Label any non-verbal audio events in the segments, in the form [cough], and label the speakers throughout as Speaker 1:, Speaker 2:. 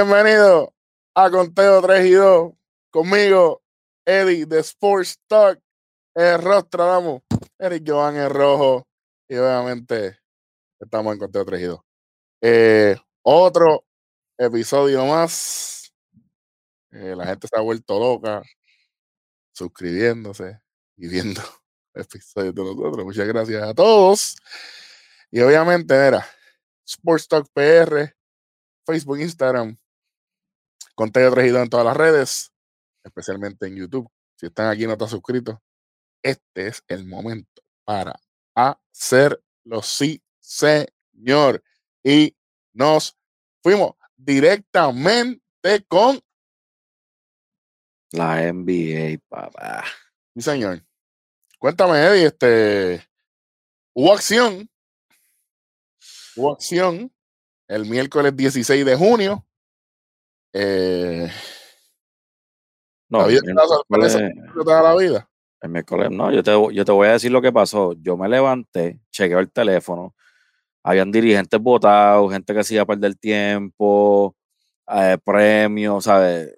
Speaker 1: Bienvenido a Conteo 3 y 2. Conmigo, Eddie de Sports Talk. El rostro, damos. Eric Joan en rojo. Y obviamente estamos en Conteo 3 y 2. Eh, otro episodio más. Eh, la gente se ha vuelto loca suscribiéndose y viendo [laughs] episodios de nosotros. Muchas gracias a todos. Y obviamente, era Sports Talk PR, Facebook, Instagram, contenido traído en todas las redes, especialmente en YouTube. Si están aquí y no están suscritos, este es el momento para hacerlo. Sí, señor. Y nos fuimos directamente con
Speaker 2: la NBA, papá.
Speaker 1: Sí, señor. Cuéntame, Eddie, este, hubo acción hubo acción el miércoles 16 de junio. Eh,
Speaker 2: no,
Speaker 1: la vida el miércoles, la vida.
Speaker 2: El miércoles, no, yo te, yo te voy a decir lo que pasó. Yo me levanté, chequeé el teléfono, habían dirigentes votados, gente que se iba a perder tiempo, eh, premios, ¿sabes?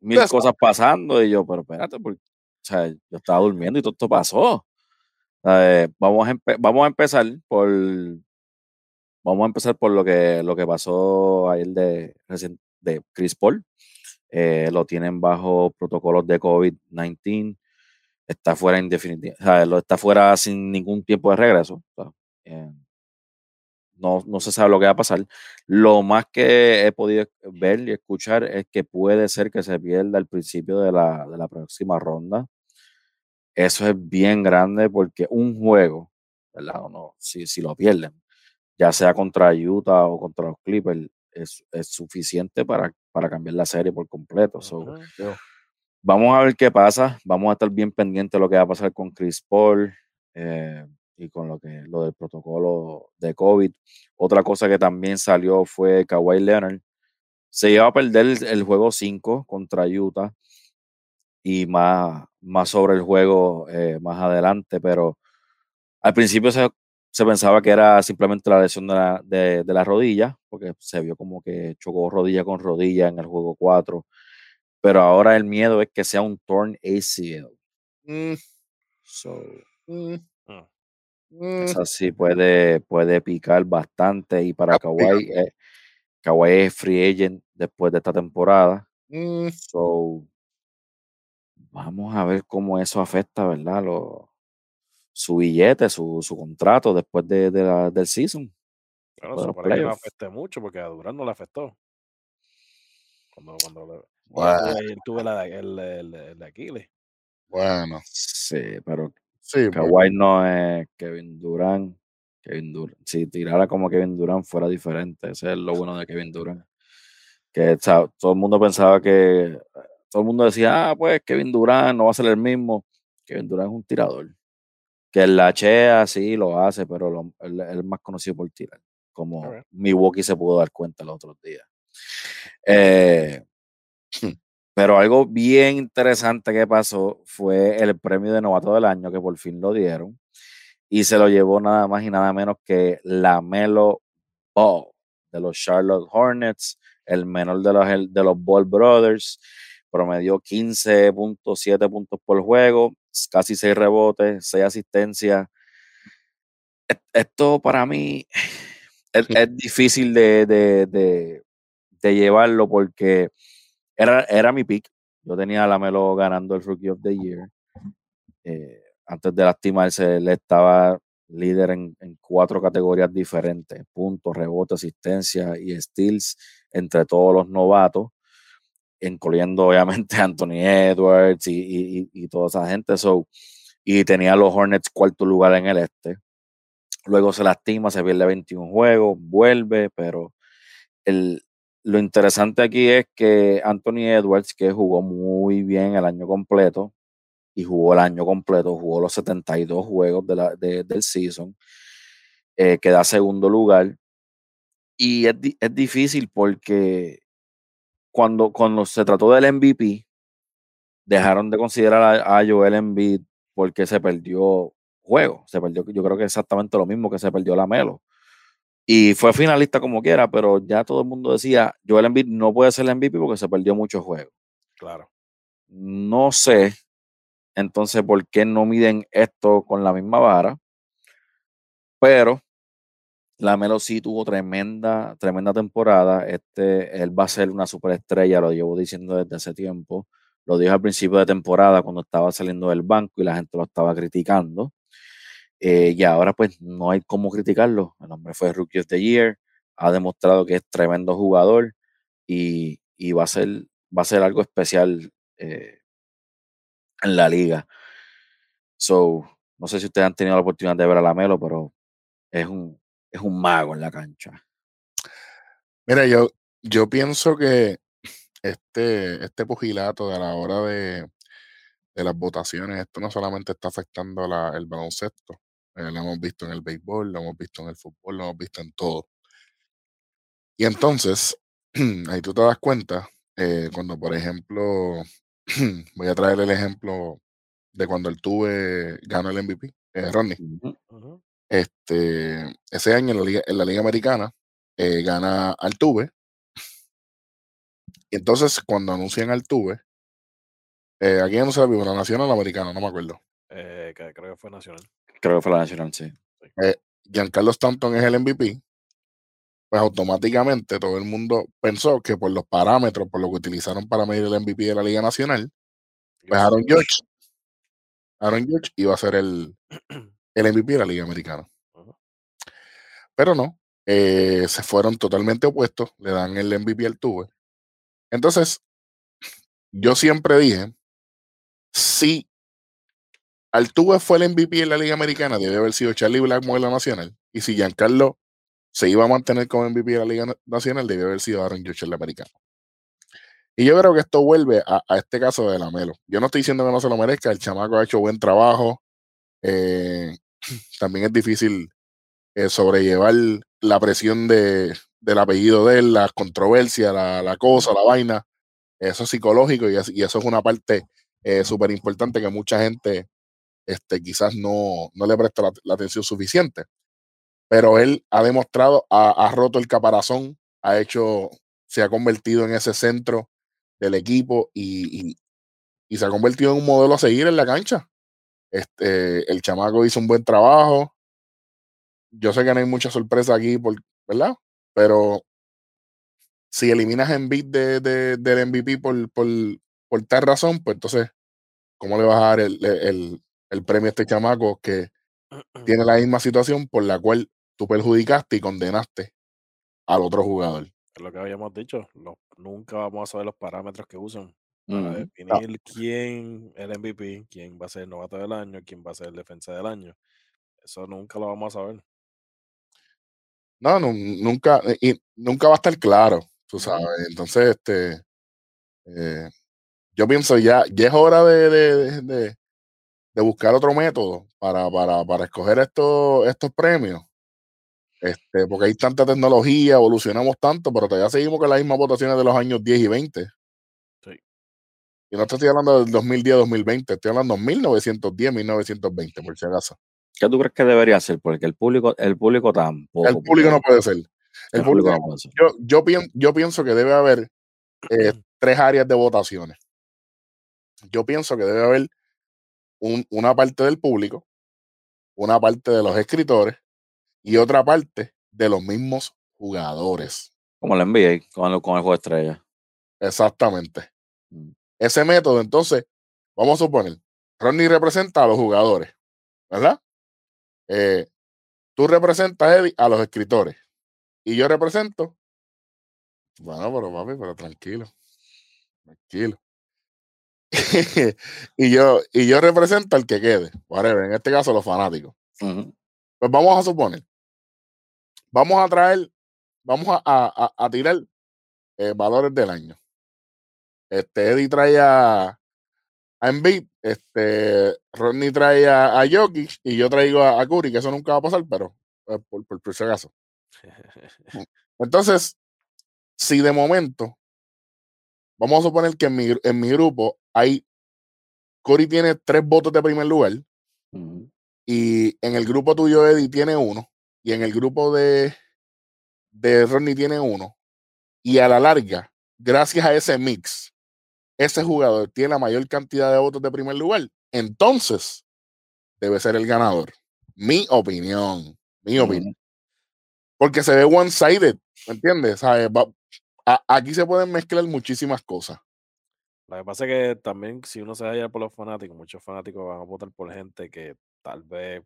Speaker 2: Mil cosas pasando. Y yo, pero espérate, porque, yo estaba durmiendo y todo esto pasó. Vamos, a vamos a empezar por, Vamos a empezar por lo que, lo que pasó ayer de, de Chris Paul. Eh, lo tienen bajo protocolos de COVID-19. Está fuera está fuera sin ningún tiempo de regreso. Eh, no, no, se sabe lo que va a pasar. Lo más que he podido ver y escuchar es que puede ser que se pierda al principio de la, de la próxima ronda. Eso es bien grande porque un juego, ¿verdad? O no, si, si lo pierden, ya sea contra Utah o contra los Clippers, es, suficiente para, para, cambiar la serie por completo. vamos a ver qué pasa. Vamos a estar bien pendientes de lo que va a pasar con Chris Paul eh, y con lo, que, lo del protocolo de COVID. Otra cosa que también salió fue Kawhi Leonard. Se iba a perder el, juego 5 contra Utah y más, más sobre el juego eh, más adelante, pero al principio se, se pensaba que era simplemente la lesión de la, de, la, rodilla, porque se vio como que chocó rodilla con rodilla en el juego 4. Pero ahora el miedo es que sea un torn ACL. Mm. So, mm. Ah. Mm. Puede, puede picar bastante. Y para Kawhi, eh, Kawhi es free agent después de esta temporada. So, vamos a ver cómo eso afecta, ¿verdad? Su billete, su, su contrato después de, de la, del season.
Speaker 3: Bueno, eso para que no afecte mucho porque a Durán no le afectó. Cuando, cuando le, bueno. tuve la, el, el, el, de Aquiles.
Speaker 1: Bueno.
Speaker 2: Sí, pero sí, Kawhi no es Kevin Durán. Kevin Durant. Si tirara como Kevin Durán fuera diferente. Ese es lo bueno de Kevin Durán. Que todo el mundo pensaba que. Todo el mundo decía, ah, pues Kevin Durán no va a ser el mismo. Kevin Durán es un tirador que el la Chea sí lo hace, pero él, es más conocido por tirar, como Milwaukee se pudo dar cuenta los otros días. Eh, [clears throat] pero algo bien interesante que pasó fue el premio de novato del año, que por fin lo dieron, y se lo llevó nada más y nada menos que la Melo Ball de los Charlotte Hornets, el menor de los, de los Ball Brothers, promedió 15.7 puntos por juego, casi 6 rebotes, 6 asistencias. Esto para mí [sighs] es, difícil de, llevarlo porque era, era mi pick. Yo tenía a Lamelo ganando el Rookie of the Year. Eh, antes de lastimarse, él estaba líder en, en, cuatro categorías diferentes: puntos, rebote, asistencia y steals entre todos los novatos incluyendo obviamente Anthony Edwards y, toda esa gente. Y tenía los Hornets cuarto lugar en el este. Luego se lastima, se pierde 21 juegos, vuelve, pero el, lo interesante aquí es que Anthony Edwards, que jugó muy bien el año completo, y jugó el año completo, jugó los 72 juegos de la, del season, eh, queda segundo lugar. Y es, es difícil porque cuando, cuando se trató del MVP, dejaron de considerar a, Joel Embiid porque se perdió juego. Se perdió, yo creo que exactamente lo mismo que se perdió la Melo. Y fue finalista como quiera, pero ya todo el mundo decía, Joel Embiid no puede ser el MVP porque se perdió muchos juegos.
Speaker 3: Claro.
Speaker 2: No sé, entonces, por qué no miden esto con la misma vara. Pero la Melo sí tuvo tremenda, tremenda temporada. Este, él va a ser una superestrella, lo llevo diciendo desde hace tiempo. Lo dijo al principio de temporada cuando estaba saliendo del banco y la gente lo estaba criticando. Eh, y ahora pues no hay cómo criticarlo. El hombre fue Rookie of the Year, ha demostrado que es tremendo jugador y, va, a ser, va a ser algo especial eh, en la liga. So, no sé si ustedes han tenido la oportunidad de ver a Lamelo, pero es un, es un mago en la cancha.
Speaker 1: Mira, yo, yo pienso que este, este pugilato de la hora de, de las votaciones, esto no solamente está afectando el baloncesto, eh, lo hemos visto en el béisbol, lo hemos visto en el fútbol, lo hemos visto en todo. Y entonces, [clears throat] ahí tú te das cuenta, eh, cuando por ejemplo, [clears throat] voy a traer el ejemplo de cuando el Tuve ganó el MVP, eh, Ronnie. Este, ese año en la Liga, en la Liga Americana eh, gana Altuve. Y entonces, cuando anuncian Altuve, eh, ¿a quién no se la ¿La nacional o la americana? No me acuerdo.
Speaker 3: Eh, creo que fue nacional.
Speaker 2: Creo que fue la nacional, sí.
Speaker 1: Eh, Giancarlo Stanton es el MVP. Pues automáticamente todo el mundo pensó que por los parámetros, por lo que utilizaron para medir el MVP de la Liga Nacional, pues Aaron George, Aaron George iba a ser el, [clears throat] el MVP de la Liga Americana. Pero no, eh, se fueron totalmente opuestos, le dan el MVP al Tuve. Entonces, yo siempre dije, si Altuve fue el MVP en la Liga Americana, debe haber sido Charlie Blackmore en la Nacional. Y si Giancarlo se iba a mantener como MVP de la Liga Nacional, debe haber sido Aaron Judge en la Americana. Y yo creo que esto vuelve a, este caso de Lamelo. Yo no estoy diciendo que no se lo merezca, el chamaco ha hecho buen trabajo. Eh, también es difícil eh, sobrellevar la presión de, del apellido de él, la controversia, la, cosa, la vaina. Eso es psicológico y, eso es una parte eh, súper importante que mucha gente este, quizás no, no le presta la, atención suficiente. Pero él ha demostrado, ha, roto el caparazón, ha hecho, se ha convertido en ese centro del equipo y, y se ha convertido en un modelo a seguir en la cancha. Este, el chamaco hizo un buen trabajo. Yo sé que no hay mucha sorpresa aquí, ¿verdad? Pero si eliminas en beat de, del MVP por, por, por, tal razón, pues entonces, ¿cómo le vas a dar el, el, el premio a este chamaco que tiene la misma situación por la cual tú perjudicaste y condenaste al otro jugador?
Speaker 3: Es lo que habíamos dicho, nunca vamos a saber los parámetros que usan para definir quién es el MVP, quién va a ser el novato del año, quién va a ser el defensa del año. Eso nunca lo vamos a saber.
Speaker 1: No, nunca, y nunca va a estar claro, tú sabes. Entonces, este, eh, yo pienso ya, ya es hora de, de, buscar otro método para, para, para escoger estos, estos premios. Este, porque hay tanta tecnología, evolucionamos tanto, pero todavía seguimos con las mismas votaciones de los años 10 y 20. Y no estoy hablando del 2010-2020, estoy hablando de 1910-1920, por si acaso.
Speaker 2: ¿Qué tú crees que debería ser? Porque el público, el público tampoco.
Speaker 1: El público no puede ser. El, público, no puede ser. Yo, yo, pienso, yo pienso que debe haber eh, [clears throat] tres áreas de votaciones. Yo pienso que debe haber una parte del público, una parte de los escritores y otra parte de los mismos jugadores.
Speaker 2: Como la NBA con el, con el juego de estrella.
Speaker 1: Exactamente. Mm ese método, entonces, vamos a suponer, Ronnie representa a los jugadores, ¿verdad? Eh, tú representas, Eddie, a los escritores. Y yo represento. Bueno, pero papi, pero tranquilo. Tranquilo. [laughs] y yo, y yo represento al que quede. Whatever, en este caso, los fanáticos. Pues vamos a suponer. Vamos a traer, vamos a, a, tirar eh, valores del año. Este, Eddie trae a, a Embiid, este, Rodney trae a, a Jokic y yo traigo a, a, Curry, que eso nunca va a pasar, pero eh, por, por, por si acaso. [laughs] Entonces, si de momento, vamos a suponer que en mi, en mi grupo hay, Curry tiene tres votos de primer lugar, y en el grupo tuyo, Eddie, tiene uno, y en el grupo de, de Rodney tiene uno, y a la larga, gracias a ese mix, ese jugador tiene la mayor cantidad de votos de primer lugar, entonces debe ser el ganador. Mi opinión, mi opinión. Porque se ve one-sided, ¿me entiendes? aquí se pueden mezclar muchísimas cosas.
Speaker 3: Lo que pasa es que también si uno se vaya por los fanáticos, muchos fanáticos van a votar por gente que tal vez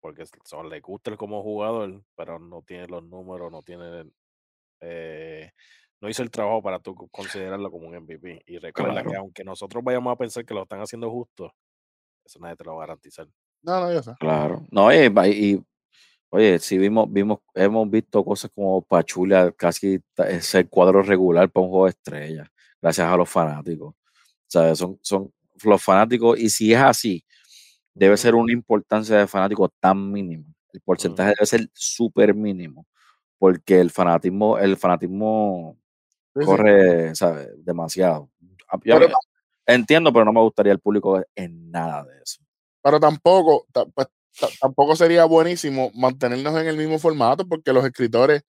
Speaker 3: porque son, le gusta el como jugador, pero no tiene los números, no tiene eh, no hizo el trabajo para tú considerarlo como un MVP. Y recuerda que aunque nosotros vayamos a pensar que lo están haciendo justo, eso nadie te lo va a garantizar.
Speaker 1: No, no, yo sé.
Speaker 2: Claro. No, y, y oye, si vimos, vimos, hemos visto cosas como Pachulia casi es el cuadro regular para un juego de estrella, gracias a los fanáticos. O sea, son, son los fanáticos, y si es así, debe ser una importancia de fanático tan mínima. El porcentaje debe ser súper mínimo, porque el fanatismo, el fanatismo corre, ¿sabes? Demasiado. entiendo, pero no me gustaría el público en nada de eso.
Speaker 1: Pero tampoco, pues, tampoco sería buenísimo mantenernos en el mismo formato, porque los escritores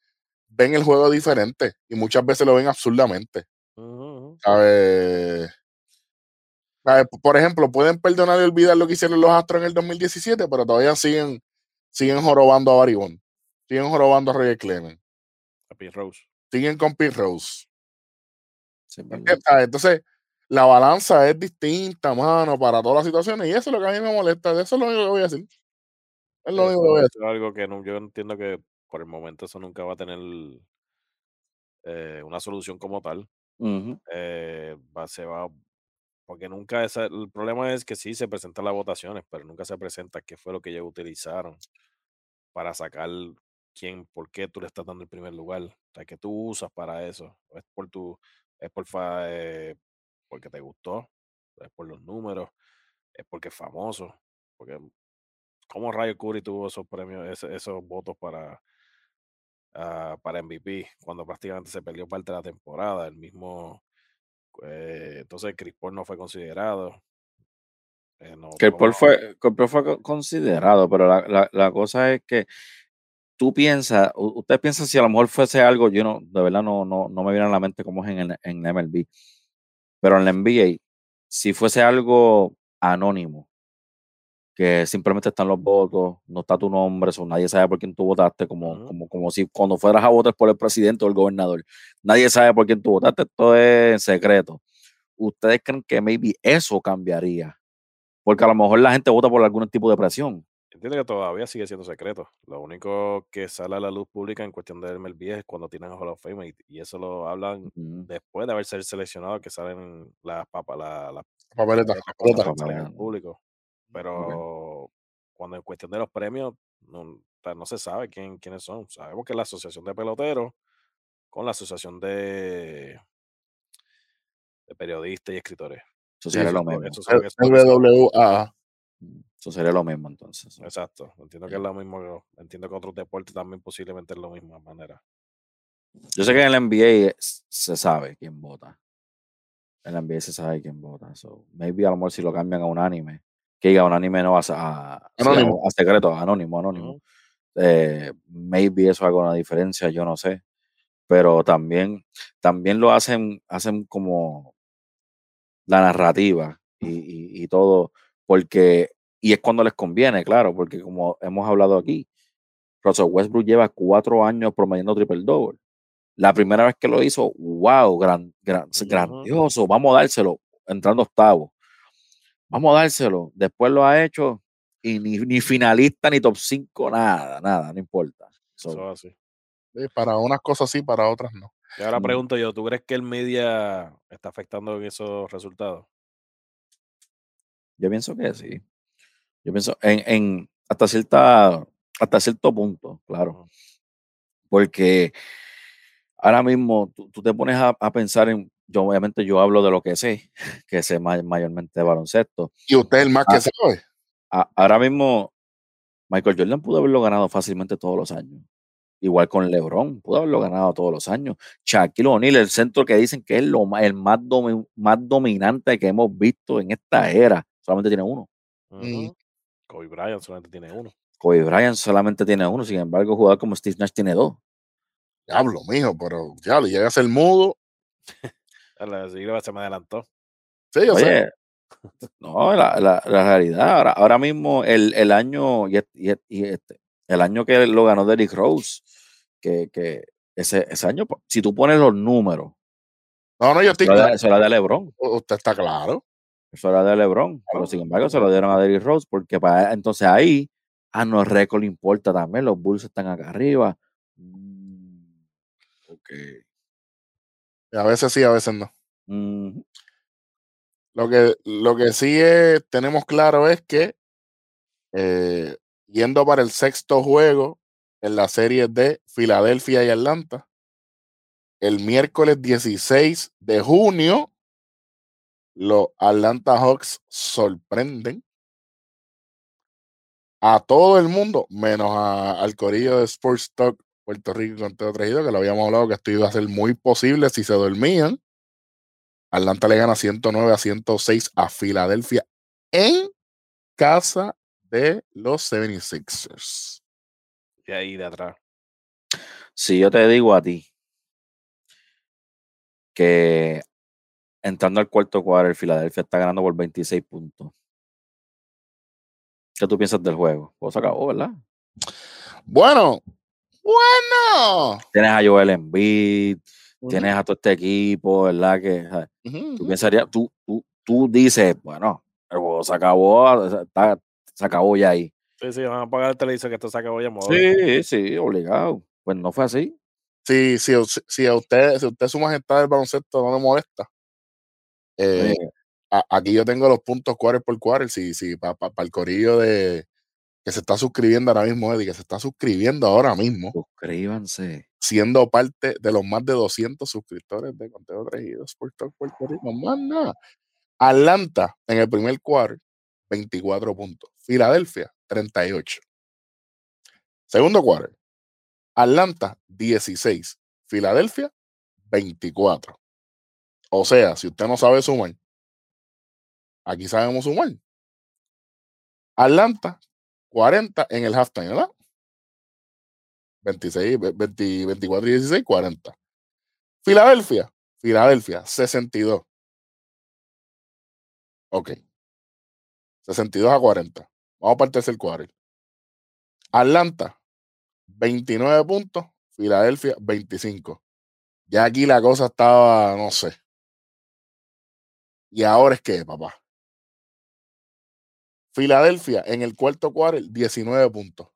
Speaker 1: ven el juego diferente y muchas veces lo ven absurdamente. ¿Sabes? Por ejemplo, pueden perdonar y olvidar lo que hicieron los Astros en el 2017, pero todavía siguen, siguen jorobando a Baribón. Siguen jorobando a Roger Clemens.
Speaker 3: A Pete Rose.
Speaker 1: Siguen con Pete Rose. Entonces, la balanza es distinta, mano, para todas las situaciones. Y eso es lo que a mí me molesta. Eso es lo único que voy a decir. Es lo único que voy a decir.
Speaker 3: algo que yo entiendo que por el momento eso nunca va a tener eh, una solución como tal. Eh, va, se va porque nunca esa, el problema es que sí se presentan las votaciones, pero nunca se presenta qué fue lo que ellos utilizaron para sacar quién, por qué tú le estás dando el primer lugar. O sea, que tú usas para eso. Es por tu, es por eh, porque te gustó, es por los números, es porque es famoso. Porque como Rayo Curry tuvo esos premios, esos, votos para, uh, para MVP, cuando prácticamente se perdió parte de la temporada. El mismo eh, entonces Chris Paul no fue considerado.
Speaker 2: Eh, Chris Paul fue, fue considerado, pero la, la, cosa es que tú piensas, usted piensa si a lo mejor fuese algo, yo no, de verdad no, no, no me viene a la mente cómo es en, en MLB, pero en la NBA, si fuese algo anónimo, que simplemente están los votos, no está tu nombre, o nadie sabe por quién tú votaste, como, como, como si cuando fueras a votar por el presidente o el gobernador, nadie sabe por quién tú votaste, esto es secreto. ¿Ustedes creen que maybe eso cambiaría? Porque a lo mejor la gente vota por algún tipo de presión.
Speaker 3: Entiendo que todavía sigue siendo secreto. Lo único que sale a la luz pública en cuestión de MLB es cuando tienen a Hall of Fame y, eso lo hablan después de haber sido seleccionado, que salen las papas, la, la,
Speaker 1: papeletas,
Speaker 3: en público. Pero cuando en cuestión de los premios, no, no se sabe quién, quiénes son. Sabemos que la Asociación de Peloteros con la Asociación de, de Periodistas y Escritores.
Speaker 2: Eso lo mismo.
Speaker 1: Eso, WWA.
Speaker 2: Mm, eso sería lo mismo entonces.
Speaker 3: Exacto. Entiendo que es lo mismo. Entiendo que otros deportes también posiblemente es lo mismo de manera.
Speaker 2: Yo sé que en el NBA se sabe quién vota. En el NBA se sabe quién vota. So, maybe a lo mejor si lo cambian a un anime, que diga un anime no a, a, anónimo. a, secreto, anónimo, anónimo. Eh, maybe eso haga una diferencia, yo no sé. Pero también, también lo hacen, hacen como la narrativa y, y, todo, porque, y es cuando les conviene, claro, porque como hemos hablado aquí, Russell Westbrook lleva cuatro años promediando triple double. La primera vez que lo hizo, wow, gran, grandioso, vamos a dárselo, entrando octavo vamos a dárselo. Después lo ha hecho y ni, finalista, ni top 5, nada, nada, no importa.
Speaker 3: Eso así.
Speaker 1: para unas cosas sí, para otras no.
Speaker 3: Y ahora pregunto yo, ¿tú crees que el media está afectando en esos resultados?
Speaker 2: Yo pienso que sí. Yo pienso en, en hasta cierta hasta cierto punto, claro. Porque ahora mismo tú, te pones a, pensar en yo obviamente yo hablo de lo que sé, [laughs] que sé mayormente de baloncesto.
Speaker 1: Y usted es el más que ah, sabe.
Speaker 2: ahora mismo, Michael Jordan pudo haberlo ganado fácilmente todos los años. Igual con LeBron, pudo haberlo ganado todos los años. Shaquille O'Neal, el centro que dicen que es lo más, el más, más dominante que hemos visto en esta era, solamente tiene uno.
Speaker 3: Uh Kobe Bryant solamente tiene uno.
Speaker 2: Kobe Bryant solamente tiene uno, sin embargo, jugador como Steve Nash tiene dos.
Speaker 1: Diablo, mijo, pero ya le llega a ser mudo. [laughs]
Speaker 3: La se me adelantó.
Speaker 1: Sí, yo sé.
Speaker 2: Oye, no, la, la- la realidad, ahora, ahora mismo el, el año y, este, el año que lo ganó Derrick Rose, que, que ese, ese año, si tú pones los números,
Speaker 1: No, no, yo estoy
Speaker 2: eso era de LeBron,
Speaker 1: Usted está claro.
Speaker 2: Eso era de LeBron, pero sin embargo se lo dieron a Derrick Rose porque para entonces ahí a no récord le importa también, los Bulls están acá arriba. Mm, ok.
Speaker 1: A veces sí, a veces no. Lo que, lo que sí es- tenemos claro es que eh, yendo para el sexto juego en la serie de Filadelfia y Atlanta, el miércoles 16 de junio, los Atlanta Hawks sorprenden a todo el mundo, menos a- al corillo de Sports Talk Puerto Rico con Teo Trejido, que lo habíamos hablado que esto iba a ser muy posible si se dormían. Atlanta le gana 109 a 106 a Filadelfia en casa de los 76ers.
Speaker 3: Y ahí de atrás.
Speaker 2: Si yo te digo a ti que entrando al cuarto cuadro, el Filadelfia está ganando por 26 puntos. ¿Qué tú piensas del juego? Pues se acabó, ¿verdad?
Speaker 1: Bueno, bueno.
Speaker 2: Tienes a Joel Embiid,
Speaker 1: Ujú,
Speaker 2: tienes a todo este equipo, ¿verdad? Que tú pensarías, tú, tú, tú dices, bueno, el juego se acabó, está- se acabó ya ahí.
Speaker 3: Sí, sí, van a apagar el televisor que esto se acabó ya. modo.
Speaker 2: Sí, sí, obligado. Pues no fue así.
Speaker 1: Si, si, si a usted, si usted su majestad del baloncesto no le molesta, eh, a- aquí yo tengo los puntos quarter por quarter. Si, si para el corillo de que se está suscribiendo ahora mismo, Eddie, que se está suscribiendo ahora mismo,
Speaker 2: suscríbanse.
Speaker 1: siendo parte de los más de 200 suscriptores de Conteo Trejido Sport Talk Puerto Rico. Más nada. Atlanta en el primer quarter, 24 puntos. Filadelfia, 38. Segundo quarter, Atlanta, 16. Filadelfia, 24. O sea, si usted no sabe sumar, aquí sabemos sumar. Atlanta, 40 en el halftime, ¿verdad? 26, ve- 20, 24 y 16, 40. Filadelfia, Filadelfia, 62. Ok. 62 a 40. Vamos para el tercer quarter. Atlanta, 29 puntos. Filadelfia, 25. Ya aquí la cosa estaba, no sé. Y ahora es que, papá. Filadelfia en el cuarto quarter, 19 puntos.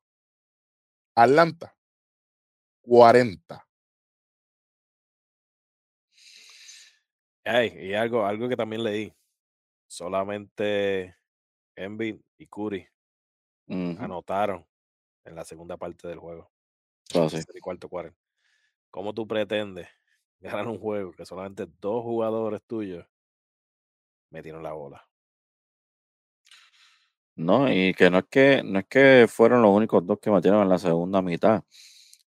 Speaker 1: Atlanta, 40.
Speaker 3: Ay, y algo, algo que también leí. Solamente Embiid y Curry anotaron en la segunda parte del juego.
Speaker 2: sí.
Speaker 3: cuarto cuarto. ¿Cómo tú pretendes ganar un juego que solamente dos jugadores tuyos metieron la bola?
Speaker 2: No, y que no es que no es que fueron los únicos dos que metieron en la segunda mitad.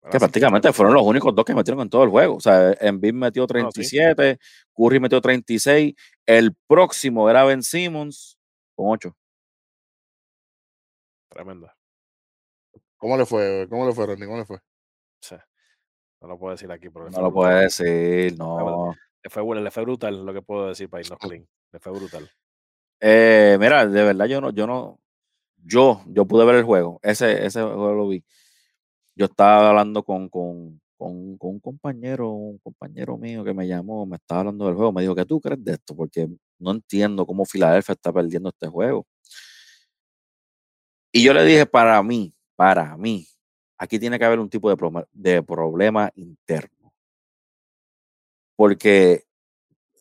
Speaker 3: Bueno,
Speaker 2: Que prácticamente fueron los únicos dos que metieron en todo el juego. O sea, Embiid metió
Speaker 3: Bueno, sí.
Speaker 2: 37, Curry metió 36, el próximo era Ben Simmons con 8.
Speaker 3: Tremenda.
Speaker 1: ¿Cómo le fue? ¿Cómo le fue, Randy? ¿Cómo le fue?
Speaker 3: O sea, no lo puedo decir aquí, pero
Speaker 2: No lo puede decir, no.
Speaker 3: Le fue, bueno, le fue brutal lo que puedo decir para irnos clean. Fue brutal.
Speaker 2: Eh, mira, de verdad yo no, yo no, yo, yo pude ver el juego. Ese, ese juego lo vi. Yo estaba hablando con, con, con, con un compañero, un compañero mío que me llamó, me estaba hablando del juego, me dijo, ¿qué tú crees de esto? Porque no entiendo cómo Filadelfia está perdiendo este juego. Y yo le dije, para mí, para mí, aquí tiene que haber un tipo de, problema, de problema interno. Porque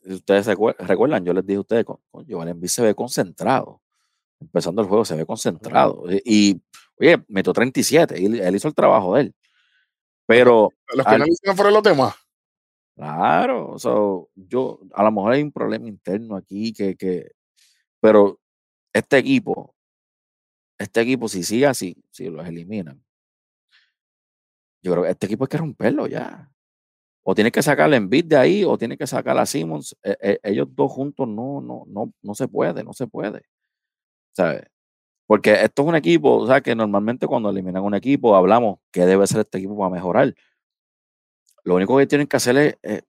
Speaker 2: ustedes recuer- recuerdan, yo les dije a ustedes, con, con Joel Embiid se ve concentrado. Empezando el juego se ve concentrado. Y, y, oye, metió 37, y él, hizo el trabajo de él. Pero,
Speaker 1: Los que no fueron los demás.
Speaker 2: claro, o sea, yo, a lo mejor hay un problema interno aquí que, que, pero este equipo, este equipo, si sigue así, si los eliminan, yo creo que este equipo hay que romperlo ya. O tiene que sacar a Embiid de ahí, o tiene que sacar a Simmons. E- e- ellos dos juntos no, no, no, no se puede, no se puede. ¿Sabes? Porque esto es un equipo, o sea, que normalmente cuando eliminan un equipo hablamos que debe ser este equipo para mejorar. lo único que tienen que hacer es eh,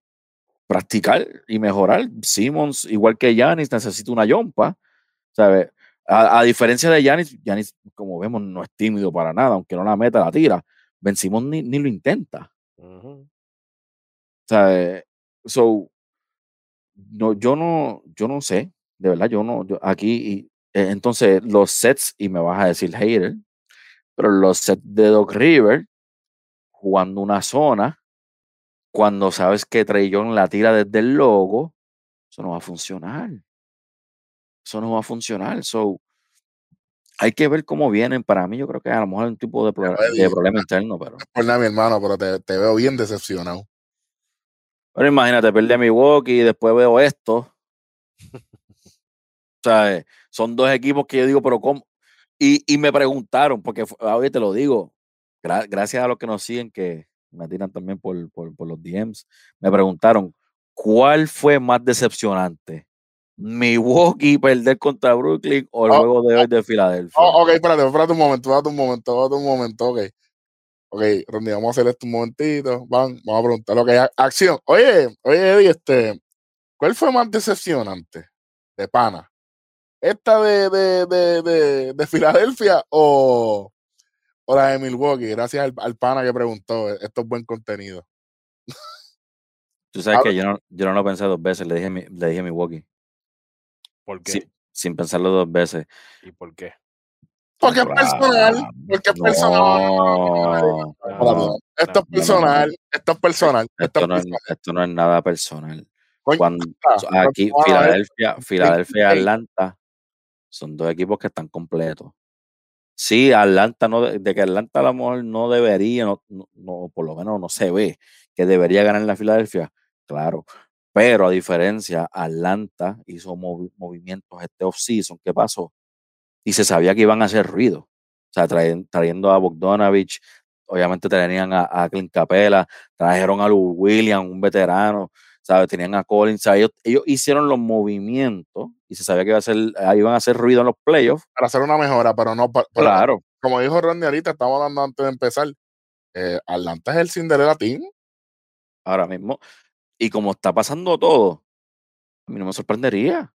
Speaker 2: practicar y mejorar. Simmons, igual que Yanis, necesita una yompa, ¿sabes? A, diferencia de Yanis, Yanis, como vemos, no es tímido para nada, aunque no la meta, la tira. Ben Simmons ni, ni lo intenta. ¿Sabes? So, no, yo no, yo no sé, de verdad, yo no, yo aquí, eh, entonces los sets, y me vas a decir hater, pero los sets de Doc River, jugando una zona, cuando sabes que Trey la tira desde el logo, eso no va a funcionar. Eso no va a funcionar. So, hay que ver cómo vienen. Para mí, yo creo que a lo mejor hay un tipo de, problema interno, pero.
Speaker 1: por nada, mi hermano, pero te, veo bien decepcionado.
Speaker 2: Pero imagínate, perdí a Milwaukee y después veo esto. [laughs] o sea, son dos equipos que yo digo, pero ¿cómo? Y, y me preguntaron, porque ahorita te lo digo, gracias a los que nos siguen, que me tiran también por, los DMs, me preguntaron, ¿cuál fue más decepcionante? ¿Milwaukee perder contra Brooklyn o el oh, juego de hoy de Filadelfia?
Speaker 1: Oh, ok, espérate, espérate un momento, espérate un momento, espérate un momento, ok. Ok, Ronnie, vamos a hacer esto un momentito. Van, vamos a preguntar lo que hay. Acción. Oye, oye, Eddie, este, ¿cuál fue más decepcionante de pana? ¿Esta de, de, de, de, de Filadelfia o, Hola de Milwaukee, gracias al, pana que preguntó. Esto es buen contenido.
Speaker 2: Tú sabes que yo no, yo no lo pensé dos veces, le dije, le dije Milwaukee.
Speaker 3: ¿Por qué?
Speaker 2: sin pensarlo dos veces.
Speaker 3: ¿Y por qué?
Speaker 1: Porque es personal. Porque es personal. Esto es personal. Esto es personal.
Speaker 2: Esto, no, es, esto no es nada personal. Cuando, aquí, Filadelfia, Filadelfia y Atlanta son dos equipos que están completos. Sí, Atlanta no, de que Atlanta a lo mejor no debería, no, no, por lo menos no se ve que debería ganar en la Filadelfia, claro. Pero a diferencia, Atlanta hizo movimientos este off-season, ¿qué pasó? Y se sabía que iban a hacer ruido. O sea, trayendo a Bogdanovich, obviamente tenían a, a Clint Capela, trajeron a Lou Williams, un veterano, ¿sabes? Tenían a Collins, ellos, ellos hicieron los movimientos y se sabía que iba a hacer, iban a hacer ruido en los playoffs.
Speaker 1: Para hacer una mejora, pero no.
Speaker 2: claro.
Speaker 1: Como dijo Randy ahorita, estamos hablando antes de empezar. Eh, Atlanta es el Cinderella Team.
Speaker 2: Ahora mismo. Y como está pasando todo, a mí no me sorprendería.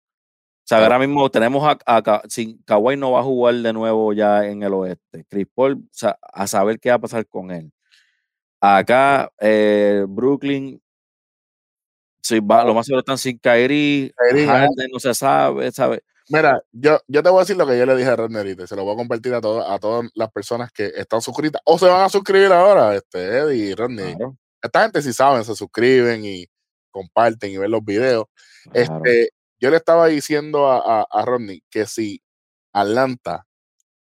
Speaker 2: O sea, ahora mismo tenemos a, a, sin Kawhi no va a jugar de nuevo ya en el oeste. Chris Paul, o sea, a saber qué va a pasar con él. Acá, eh, Brooklyn Sí, va, lo más seguro están sin Kairi, no se sabe, ¿sabe?
Speaker 1: Mira, yo, yo te voy a decir lo que yo le dije a Rodner se lo voy a compartir a, a todas las personas que están suscritas o se van a suscribir ahora, este, Eddie y Rodney. Esta gente sí saben, se suscriben y comparten y ven los videos. Este, yo le estaba diciendo a, a, Rodney que si Atlanta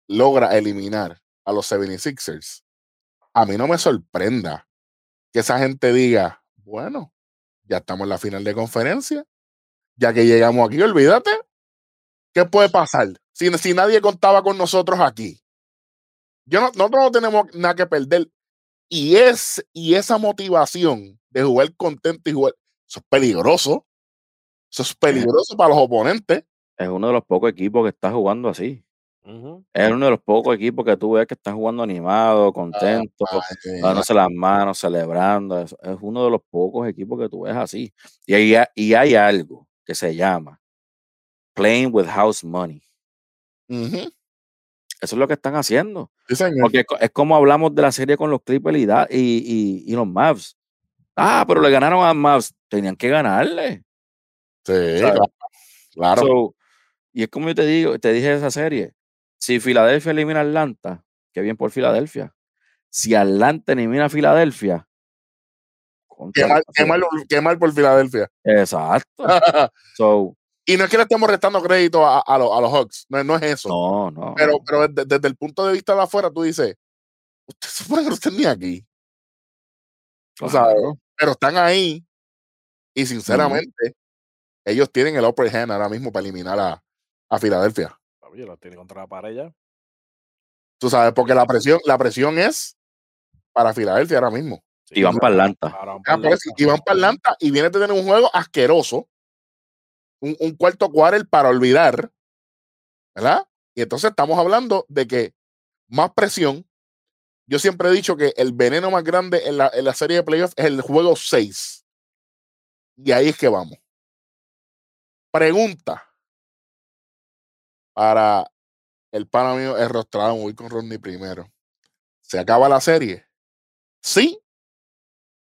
Speaker 1: logra eliminar a los 76ers, a mí no me sorprenda que esa gente diga, bueno, ya estamos en la final de conferencia. Ya que llegamos aquí, olvídate. ¿Qué puede pasar? Si, si nadie contaba con nosotros aquí. Yo no, nosotros no tenemos nada que perder. Y, es, y esa motivación de jugar contento y jugar, eso es peligroso. Eso es peligroso para los oponentes.
Speaker 2: Es uno de los pocos equipos que está jugando así. Es uno de los pocos equipos que tú ves que están jugando animado, contento, dándose las manos, celebrando. Es, uno de los pocos equipos que tú ves así. Y hay, y hay algo que se llama Playing with House Money. Eso es lo que están haciendo. Porque es, como hablamos de la serie con los Clippers y, y, los Mavs. Ah, pero le ganaron a Mavs. Tenían que ganarle.
Speaker 1: Sí, claro.
Speaker 2: y es como yo te digo, te dije esa serie si Filadelfia elimina a Atlanta, qué bien por Filadelfia. Si Atlanta elimina a Filadelfia,
Speaker 1: qué mal, por Filadelfia.
Speaker 2: Exacto. [laughs]
Speaker 1: y no es que le estemos restando crédito a, a, los, Hawks, no, es eso.
Speaker 2: No, no.
Speaker 1: Pero, pero desde, el punto de vista de afuera, tú dices, usted supone que no estén ni aquí. pero están ahí y sinceramente, ellos tienen el upper hand ahora mismo para eliminar a, a Filadelfia
Speaker 3: la tiene contra la pared
Speaker 1: Tú sabes, porque la presión, la presión es para Filadelfia ahora mismo.
Speaker 2: y van para Atlanta.
Speaker 1: y van para Atlanta y viene a tener un juego asqueroso. Un, un cuarto quarter para olvidar. ¿Verdad? Y entonces estamos hablando de que más presión, yo siempre he dicho que el veneno más grande en la, en la serie de playoffs es el juego 6. Y ahí es que vamos. Pregunta para el pana mío es rostrado. Voy con Rodney primero. ¿Se acaba la serie? ¿Sí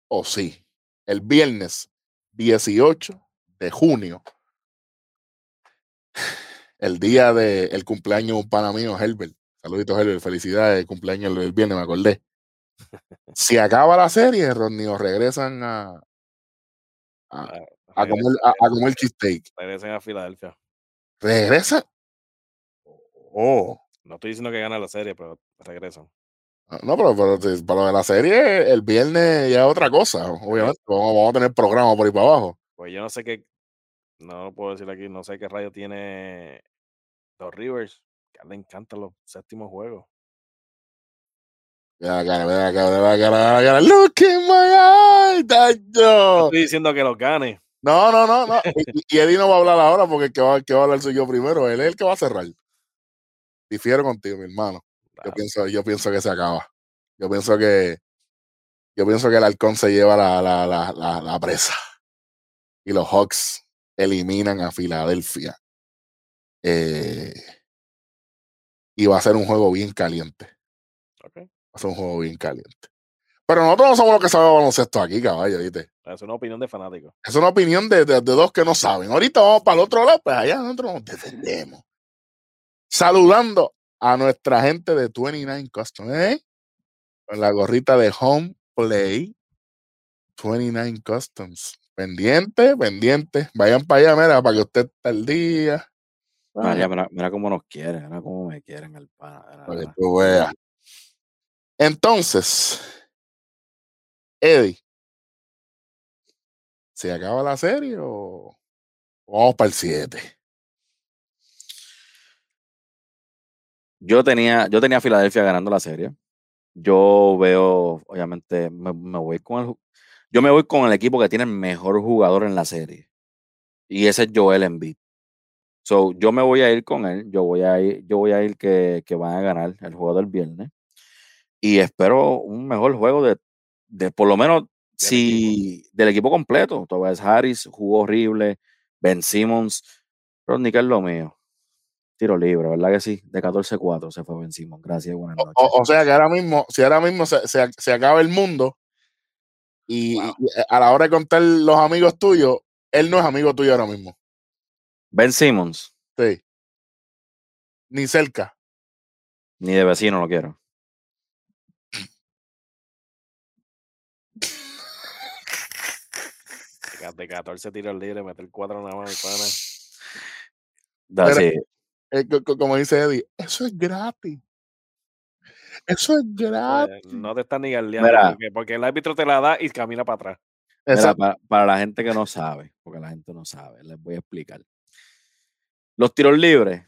Speaker 1: o sí? El viernes 18 de junio, el día del el cumpleaños de un pana mío, Herbert. Saluditos, Herbert. Felicidades, cumpleaños el viernes, me acordé. [laughs] Si acaba la serie, Rodney, o regresan a, a, a comer, a, a comer cheesesteak.
Speaker 3: Regresen a Filadelfia.
Speaker 1: ¿Regresan? Oh.
Speaker 3: No estoy diciendo que gana la serie, pero regresan.
Speaker 1: Ah, No, pero, pero para lo de la serie, el viernes ya es otra cosa. Obviamente, vamos, vamos a tener programa por ahí para abajo.
Speaker 3: Pues yo no sé qué, no puedo decir aquí, no sé qué rayo tiene los Rivers, que le encantan los séptimos juegos.
Speaker 1: Mira cara, mira cara, mira cara, mira cara. Look in my eye,
Speaker 3: No
Speaker 1: tacho.
Speaker 3: estoy diciendo que los gane.
Speaker 1: No, no, no, no. Y, y Eddie no va a hablar ahora porque el que va, el que va a hablar soy yo primero. Él es el que va a cerrar. Difiero contigo, mi hermano. Yo pienso, yo pienso que se acaba. Yo pienso que yo pienso que el halcón se lleva la, la, la, la, presa. Y los Hawks eliminan a Filadelfia. Eh, y va a ser un juego bien caliente. Va a ser un juego bien caliente. Pero nosotros no somos los que sabemos baloncesto aquí, caballo, ¿viste?
Speaker 3: Es una opinión de fanático.
Speaker 1: Es una opinión de, de- de dos que no saben. Ahorita vamos para el otro lado, pues allá nosotros nos defendemos. Saludando a nuestra gente de 29 Custom, ¿eh? Con la gorrita de Home Play 29 Customs. Pendiente, pendiente. Vayan para allá, mira, para que usted esté al día.
Speaker 2: Mira, mira cómo nos quieren, mira cómo me quieren el pana.
Speaker 1: Para que tú veas. Entonces, Eddie, ¿se acaba la serie o vamos para el 7?
Speaker 2: Yo tenía, yo tenía a Filadelfia ganando la serie. Yo veo, obviamente, me, voy con el, yo me voy con el equipo que tiene el mejor jugador en la serie. Y ese es Joel Embiid. So, yo me voy a ir con él. Yo voy a ir, yo voy a ir que, que van a ganar el juego del viernes. Y espero un mejor juego de, de por lo menos si del equipo completo. Tobias Harris jugó horrible. Ben Simmons. Rodney, que es lo mío. Tiro libre, ¿verdad que sí? De 14-4 se fue Ben Simmons. Gracias, buenas noches.
Speaker 1: o- o sea que ahora mismo, si ahora mismo se, se- se acaba el mundo y,
Speaker 3: Wow.
Speaker 1: y a la hora de contar los amigos tuyos, él no es amigo tuyo ahora mismo.
Speaker 2: Ben Simmons,
Speaker 1: Sí. Ni cerca.
Speaker 2: ni de vecino lo quiero.
Speaker 3: De- De 14 tiros libres, meter 4 nada más, mi pana. [laughs]
Speaker 1: Pero-
Speaker 2: sí.
Speaker 1: Eh, co- co- como dice Eddie, eso es gratis. Eso es gratis.
Speaker 3: Pues, no te están ni galdeando porque, porque el árbitro te la da y camina para atrás.
Speaker 2: Mira, para, para la gente que no sabe, porque la gente no sabe, les voy a explicar. Los tiros libres,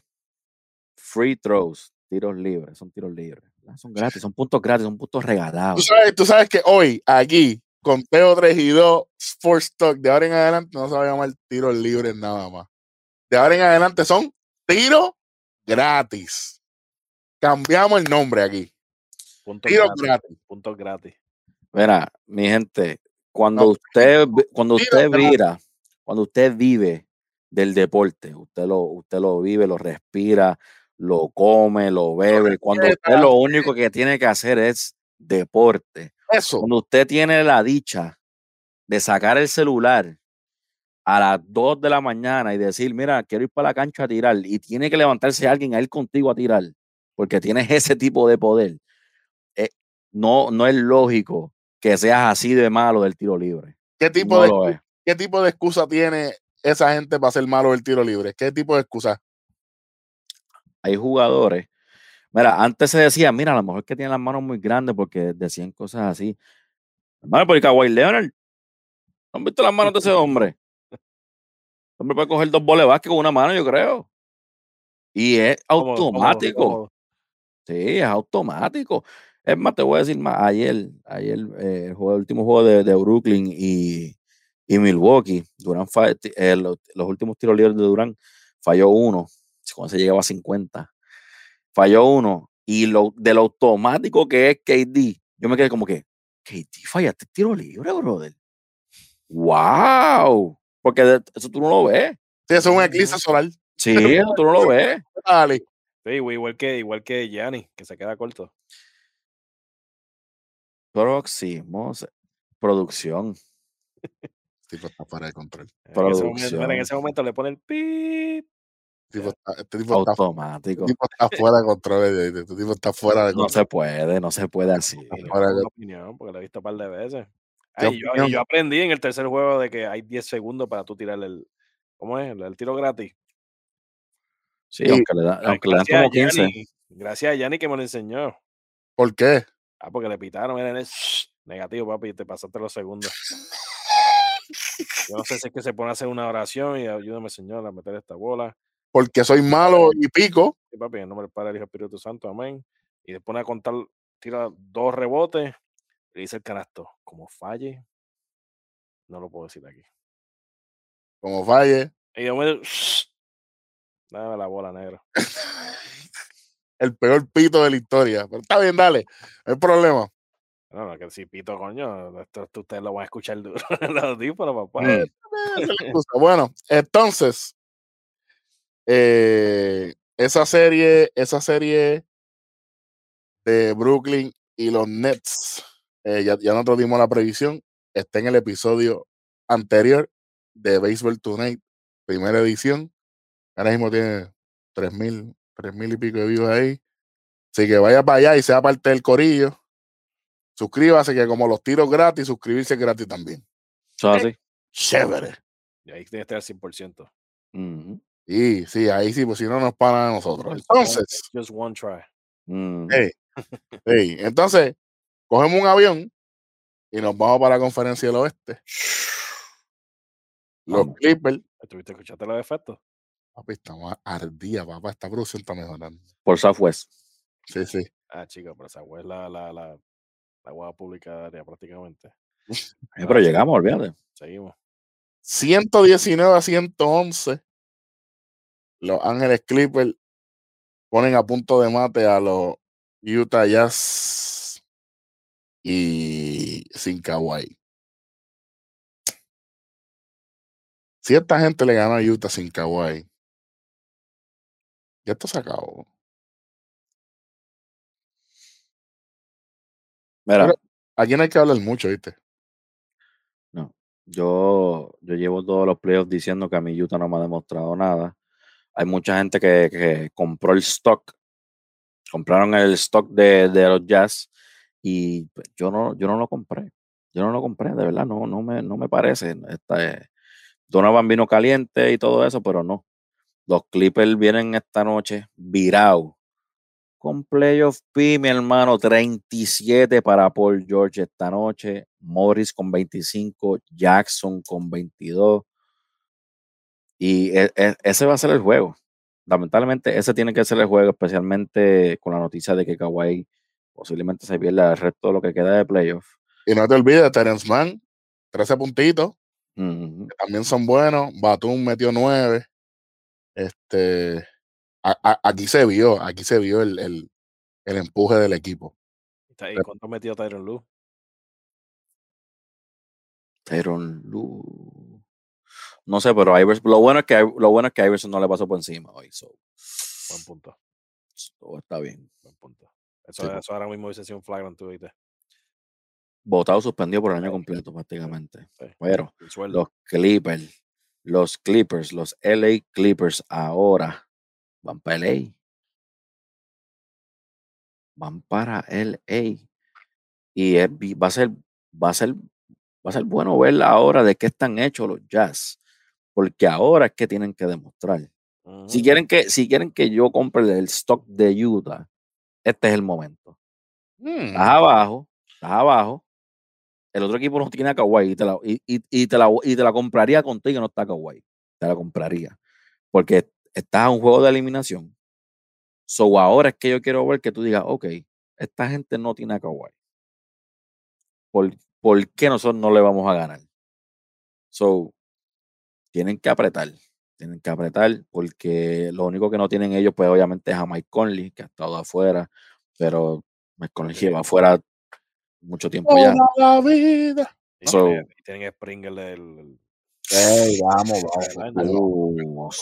Speaker 2: free throws, tiros libres, son tiros libres. Son gratis, son puntos gratis, son puntos
Speaker 1: Tú
Speaker 2: regalados.
Speaker 1: sabes, tú sabes que hoy, aquí, con Teo 3 y 2, Sports Talk, de ahora en adelante no se va a llamar tiros libres nada más. De ahora en adelante son tiros gratis. Cambiamos el nombre aquí.
Speaker 3: Puntos
Speaker 1: Tiros
Speaker 3: gratis.
Speaker 1: gratis.
Speaker 3: Puntos gratis.
Speaker 2: Mira, mi gente, cuando
Speaker 1: No,
Speaker 2: usted cuando usted vira, cuando usted vive del deporte, usted lo, usted lo vive, lo respira, lo come, lo bebe. Cuando usted lo único que tiene que hacer es deporte.
Speaker 1: Eso.
Speaker 2: Cuando usted tiene la dicha de sacar el celular a las 2 de la mañana y decir, mira, quiero ir para la cancha a tirar, y tiene que levantarse alguien a ir contigo a tirar, porque tienes ese tipo de poder, eh, no, no es lógico que seas así de malo del tiro libre.
Speaker 1: ¿Qué tipo,
Speaker 2: No
Speaker 1: de. ¿Qué tipo de excusa tiene esa gente para ser malo del tiro libre? ¿Qué tipo de excusa?
Speaker 2: Hay jugadores. Mira, antes se decía, mira, a lo mejor que tienen las manos muy grandes porque decían cosas así. Hermano, porque Kawhi Leonard, ¿no han visto las manos de ese hombre? El hombre puede coger dos boles con una mano, yo creo. Y es automático. Sí, es automático. Es más, te voy a decir más. Ayer, ayer eh, el, juego- el último juego de, de Brooklyn y, y Milwaukee, Durán eh, los, los últimos tiros libres de Durán falló uno, cuando se llegaba a 50. Falló uno Y lo, de lo automático que es KD, yo me quedé como que, KD, fallaste tiro libre, brother. ¡Wow! Porque de- eso tú no lo ves.
Speaker 1: Sí, eso es un eclipse solar.
Speaker 2: Sí, eso tú no lo [laughs] ves.
Speaker 1: Dale.
Speaker 3: Sí, güey, igual que, igual que Gianni, que se queda corto.
Speaker 2: Próximo. se- Producción.
Speaker 1: Tipo está fuera de control.
Speaker 3: En ese, momento, en ese momento le pone el pip.
Speaker 1: Tipo está, este tipo está,
Speaker 2: Automático.
Speaker 1: este tipo está fuera de control. Este tipo está fuera de
Speaker 2: No se puede, no se puede así.
Speaker 1: Que-
Speaker 3: una opinión, porque lo he visto un par de veces.
Speaker 1: ¿Qué
Speaker 3: Ay, yo, y
Speaker 1: opinión?
Speaker 3: yo aprendí en el tercer juego de que hay 10 segundos para tú tirar el. ¿Cómo es? El, el tiro gratis.
Speaker 2: Sí,
Speaker 1: Sí.
Speaker 2: aunque le, da-
Speaker 3: Ay,
Speaker 2: aunque le dan
Speaker 3: gracias a
Speaker 2: como 15.
Speaker 3: Gianni, Gracias a Yanni que me lo enseñó.
Speaker 1: ¿Por qué?
Speaker 3: Ah, porque le pitaron, era en el negativo, papi, te pasaste los segundos. [laughs] Yo no sé si es que se pone a hacer una oración y ayúdame, Señor, a meter esta bola.
Speaker 1: Porque soy malo y pico.
Speaker 3: Y papi, en el nombre del Padre, del Hijo Espíritu Santo, amén. Y después a contar, tira dos rebotes y dice el canasto. Como falle, no lo puedo decir aquí.
Speaker 1: Como falle.
Speaker 3: Y yo me [laughs] dame la bola negra. [laughs]
Speaker 1: El peor pito de la historia. Pero está bien, dale. No hay problema.
Speaker 3: No, no, que si pito, coño, esto, ustedes lo van a escuchar duro [laughs] en los audífonos, papá.
Speaker 2: Mm.
Speaker 1: Bueno, entonces, eh, esa serie, esa serie de Brooklyn y los Nets, eh, ya, ya nosotros dimos la previsión, está en el episodio anterior de Baseball Tonight, primera edición. Ahora mismo tiene tres mil, tres mil y pico de views ahí. Así que vaya para allá y sea parte del corillo. Suscríbase, que como los tiros gratis, suscribirse gratis también.
Speaker 2: Eso es así.
Speaker 1: Chévere.
Speaker 3: Y ahí tiene que estar al 100%.
Speaker 2: Ujú,
Speaker 1: Sí, sí, ahí sí, pues si no nos para a nosotros. Entonces,
Speaker 3: Just one try.
Speaker 1: hey, hey, entonces, cogemos un avión y nos vamos para la conferencia del oeste. Los. Clippers,
Speaker 3: ¿Estuviste escuchando los efectos?
Speaker 1: papi, estamos ardía, papá, esta producción está mejorando.
Speaker 2: Por Southwest.
Speaker 1: Sí, sí.
Speaker 3: Ah, chico, pero es la, la, la, la hueá pública de área prácticamente. [laughs]
Speaker 2: Pero llegamos, olvídate.
Speaker 3: Seguimos.
Speaker 1: 119 a 111. Los Ángeles Clippers ponen a punto de mate a los Utah Jazz y sin Kawhi. Si esta gente le ganó a Utah sin Kawhi, ya esto se acabó.
Speaker 2: Mira,
Speaker 1: Pero- Aquí no hay que hablar mucho, ¿viste?
Speaker 2: no. Yo, yo llevo todos los playoffs diciendo que a mi Utah no me ha demostrado nada. Hay mucha gente que, compró el stock. Compraron el stock de, de los Jazz y pues, yo no, yo no lo compré. Yo no lo compré, de verdad, no, no, me, no me parece. Esta, eh, Donovan vino caliente y todo eso, pero no. Los Clippers vienen esta noche virados. Con Playoff P, mi hermano, 37 para Paul George esta noche. Morris con 25, Jackson con 22. Y e- e- ese va a ser el juego. Lamentablemente, ese tiene que ser el juego, especialmente con la noticia de que Kawhi posiblemente se pierda el resto de lo que queda de playoff.
Speaker 1: Y no te olvides, Terence Mann, 13 puntitos, que también son buenos. Batum metió 9. Este, a- a- aquí se vio, aquí se vio el, el, el empuje del equipo.
Speaker 3: ¿Y cuánto metió Tyron Lue?
Speaker 2: Tyronn Lue. No sé, pero Iverson, lo bueno es que lo bueno es que Iverson no le pasó por encima hoy. so,
Speaker 3: Buen punto.
Speaker 2: todo está bien.
Speaker 3: Buen punto. Eso,
Speaker 2: Sí, pues.
Speaker 3: ahora mismo hubiese sido un flagrant, tú viste.
Speaker 2: Votado suspendido por el año completo prácticamente.
Speaker 3: Sí.
Speaker 2: Pero los Clippers, los Clippers, los LA Clippers ahora van para LA. Van para LA. Y es va a ser, va a ser, va a ser bueno ver ahora de qué están hechos los Jazz. Porque ahora es que tienen que demostrar. Si quieren que, si quieren que yo compre el stock de Utah, este es el momento.
Speaker 1: Mm,
Speaker 2: Estás abajo, estás abajo. El otro equipo no tiene a Kawhi y te la, y, y- y te la, y te la compraría contigo y no está Kawhi. Te la compraría. Porque estás en un juego de eliminación. So ahora es que yo quiero ver que tú digas, ok, esta gente no tiene a Kawhi. ¿Por, ¿Por qué nosotros no le vamos a ganar? So, tienen que apretar. Tienen que apretar porque lo único que no tienen ellos, pues obviamente es a Mike Conley, que ha estado afuera. pero McConnell lleva fuera mucho tiempo ya.
Speaker 1: La vida.
Speaker 3: Y
Speaker 2: So-
Speaker 3: tienen, y tienen Springer el, el-
Speaker 1: Ey, vamos, vamos.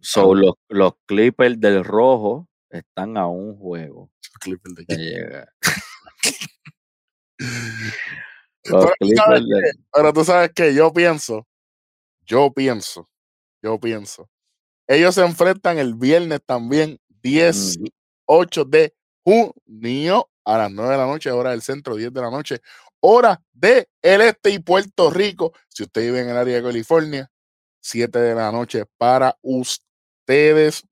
Speaker 2: So, los, los Clippers del rojo están a un juego
Speaker 1: Clipper de. Pero
Speaker 2: Los Clippers del- [laughs]
Speaker 1: Pero tú sabes que yo pienso, yo pienso, yo pienso. Ellos se enfrentan el viernes también, 18 de junio a las 9 de la noche, hora del centro, 10 de la noche, hora de el este y Puerto Rico. Si usted vive en el área de California, 7 de la noche para ustedes.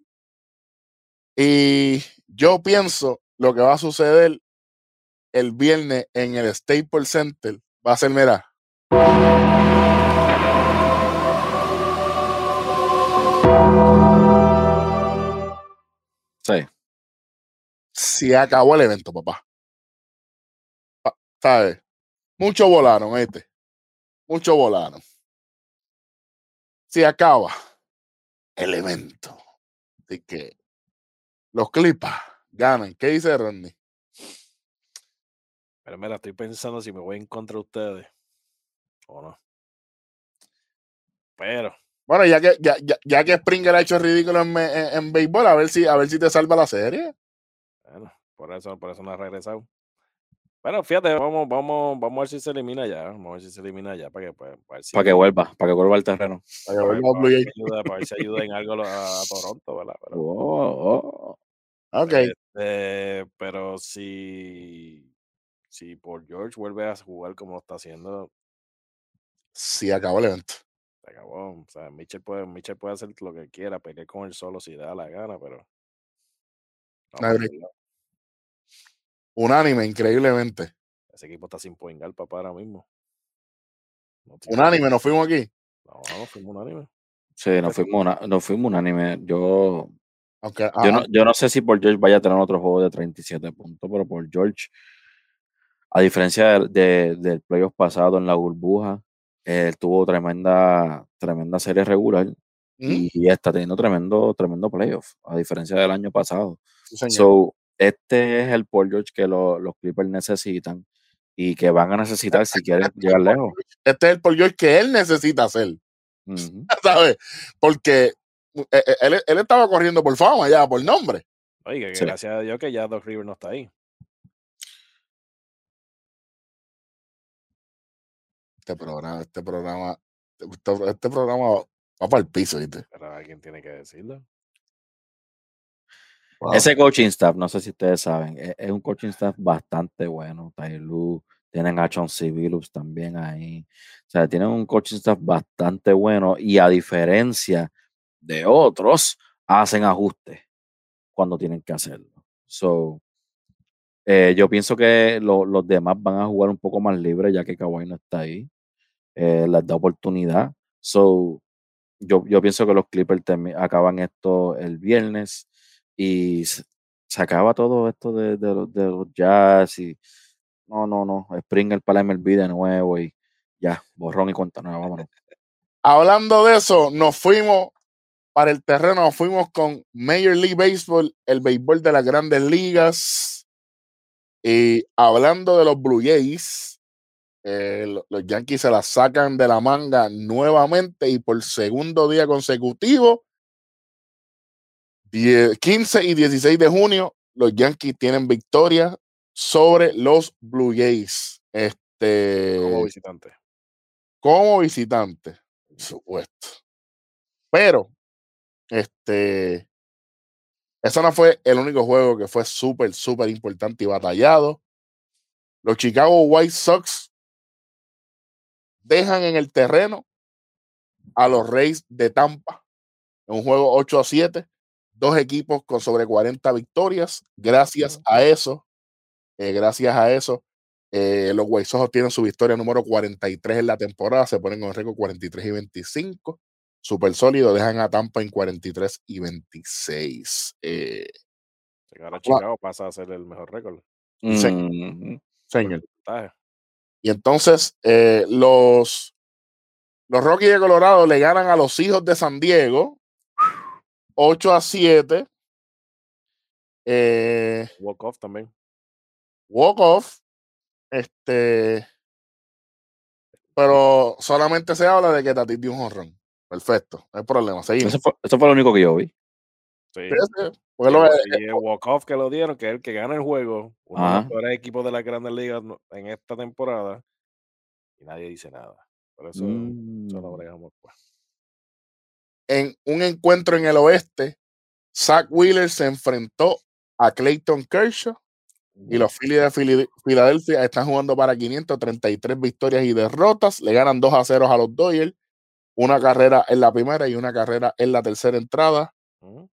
Speaker 1: Y yo pienso lo que va a suceder el viernes en el Staples Center va a ser, mira, se acabó el evento, papá. Pa- ¿Sabes? Muchos volaron, este. Muchos volaron. Se acaba el evento. Así que los clipas ganan. ¿Qué dice Rodney?
Speaker 3: Pero mira, estoy pensando si me voy en contra de ustedes o no. Pero,
Speaker 1: Bueno, ya que, ya, ya, ya que Springer ha hecho ridículo en, me- en- en béisbol, a ver si, a ver si te salva la serie.
Speaker 3: Bueno, por eso, por eso no ha regresado. Bueno, fíjate, vamos, vamos, vamos a ver si se elimina ya. Vamos a ver si se elimina ya para que, pues, para ver si,
Speaker 2: Para que vuelva, para que vuelva al terreno.
Speaker 1: Para que vuelva a
Speaker 3: para ayuda, para ver si ayuda en algo a, a Toronto, ¿verdad? [laughs] Pero,
Speaker 2: Oh, oh.
Speaker 1: Ok.
Speaker 3: este, pero si, si por George vuelve a jugar como lo está haciendo,
Speaker 1: Sí, acabó el evento.
Speaker 3: se acabó. O sea, Mitchell puede, Mitchell puede hacer lo que quiera, pelear con él solo si da la gana, pero.
Speaker 1: Unánime, increíblemente.
Speaker 3: Ese equipo está sin poingar, papá, ahora mismo. No
Speaker 1: Unánime, nos fuimos aquí.
Speaker 3: No, no, fuimos unánime.
Speaker 2: Sí, nos fuimos, una- nos fuimos unánime. Yo, no, yo no sé si por George vaya a tener otro juego de 37 puntos, pero por George, a diferencia de- de- del playoff pasado en la burbuja, él tuvo tremenda, tremenda serie regular
Speaker 1: ¿Mm?
Speaker 2: y está teniendo tremendo, tremendo playoff, a diferencia del año pasado.
Speaker 1: Sí.
Speaker 2: So, este es el Paul George que lo- los Clippers necesitan y que van a necesitar si quieren llegar lejos.
Speaker 1: este es el Paul George que él necesita hacer. [laughs] ¿sabes? Porque eh, eh, él, él estaba corriendo por fama ya, por nombre.
Speaker 3: Oye, que
Speaker 2: Sí.
Speaker 3: gracias a Dios que ya Doc River no está ahí.
Speaker 1: Este programa, este programa, este, este programa va para el piso, ¿viste?
Speaker 3: Pero alguien tiene que decirlo.
Speaker 2: Ese coaching staff, no sé si ustedes saben, e- es, un coaching staff bastante bueno. Lu, tienen a Chauncey Billups también ahí. O sea, tienen un coaching staff bastante bueno y a diferencia de otros, hacen ajustes cuando tienen que hacerlo. So, eh, yo pienso que lo- los demás van a jugar un poco más libre ya que Kawhi no está ahí. Eh, les da oportunidad. So, yo, yo pienso que los Clippers acaban esto el viernes y se, acaba todo esto de, de los, de los Jazz y no, no, no, Springer para la MLB de nuevo y ya, borrón y cuenta nueva, vámonos. [laughs]
Speaker 1: Hablando de eso, nos fuimos para el terreno, nos fuimos con Major League Baseball, el béisbol de las grandes ligas. Y hablando de los Blue Jays, eh, lo- los Yankees se la sacan de la manga nuevamente y por segundo día consecutivo, die- 15 y 16 de junio, los Yankees tienen victoria sobre los Blue Jays. Este,
Speaker 3: Como visitante.
Speaker 1: como visitante, por supuesto. Pero, este, ese no fue el único juego que fue súper, súper importante y batallado. Los Chicago White Sox dejan en el terreno a los Reyes de Tampa en un juego 8 a 7. Dos equipos con sobre 40 victorias. Gracias a eso, eh, gracias a eso, eh, los White Sox tienen su victoria número 43 en la temporada, se ponen con el récord 43 y 25. Súper sólido, dejan a Tampa en 43 y 26. Eh,
Speaker 3: ahora Chicago pasa a ser el mejor récord.
Speaker 1: Sí.
Speaker 2: Ujú.
Speaker 1: señor. Y entonces eh, los, los Rockies de Colorado le ganan a los hijos de San Diego 8 a 7. Eh,
Speaker 3: Walk off también.
Speaker 1: walk off. Este. Pero solamente se habla de que Tatis dio un honrón. Perfecto, no hay problema. Seguimos.
Speaker 2: Eso fue, eso fue lo único que yo vi.
Speaker 3: Sí.
Speaker 1: Sí,
Speaker 3: el walk-off que lo dieron, que es el que gana el juego, uno de
Speaker 2: Ajá.
Speaker 3: los peores equipos de las grandes ligas en esta temporada, y nadie dice nada. Por eso, eso lo
Speaker 2: Mm.
Speaker 3: bregamos pues.
Speaker 1: en un encuentro en el oeste, Zach Wheeler se enfrentó a Clayton Kershaw y los Phillies de Filadelfia están jugando para 533 victorias y derrotas. Le ganan 2 a 0 a los Dodgers. Una carrera en la primera y una carrera en la tercera entrada.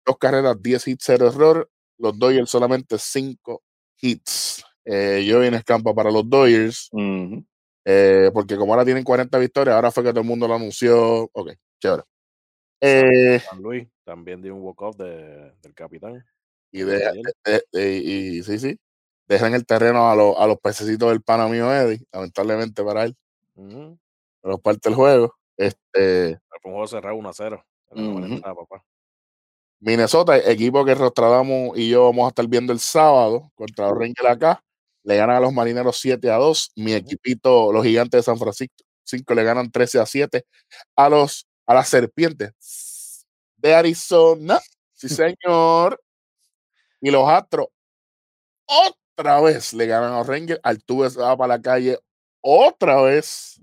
Speaker 1: Dos carreras, 10 hits, 0 error. Los Dodgers solamente 5 hits. Eh, yo vine escampa para los Dodgers.
Speaker 2: Ujú.
Speaker 1: eh, porque como ahora tienen 40 victorias, ahora fue que todo el mundo lo anunció. Ok, chévere. Eh,
Speaker 3: San Luis también dio un walk-off de- del capitán.
Speaker 1: y,
Speaker 3: de
Speaker 1: de, y sí, sí. Dejan el terreno a, los a los pececitos del pana mío Eddie, lamentablemente para él,
Speaker 3: Ujú.
Speaker 1: pero parte del juego. Este,
Speaker 3: Fue un juego cerrado 1 a 0. En la novena
Speaker 2: Ujú.
Speaker 3: entrada, papá.
Speaker 1: Minnesota, equipo que Rostradamo y yo vamos a estar viendo el sábado contra los Rangers acá, le ganan a los Marineros 7 a 2. Mi equipito, los Gigantes de San Francisco, 5 le ganan 13 a 7 a los a las Serpientes de Arizona. Sí, [laughs] señor. Y los Astros otra vez le ganan a los Rangers. Altuve se va para la calle otra vez.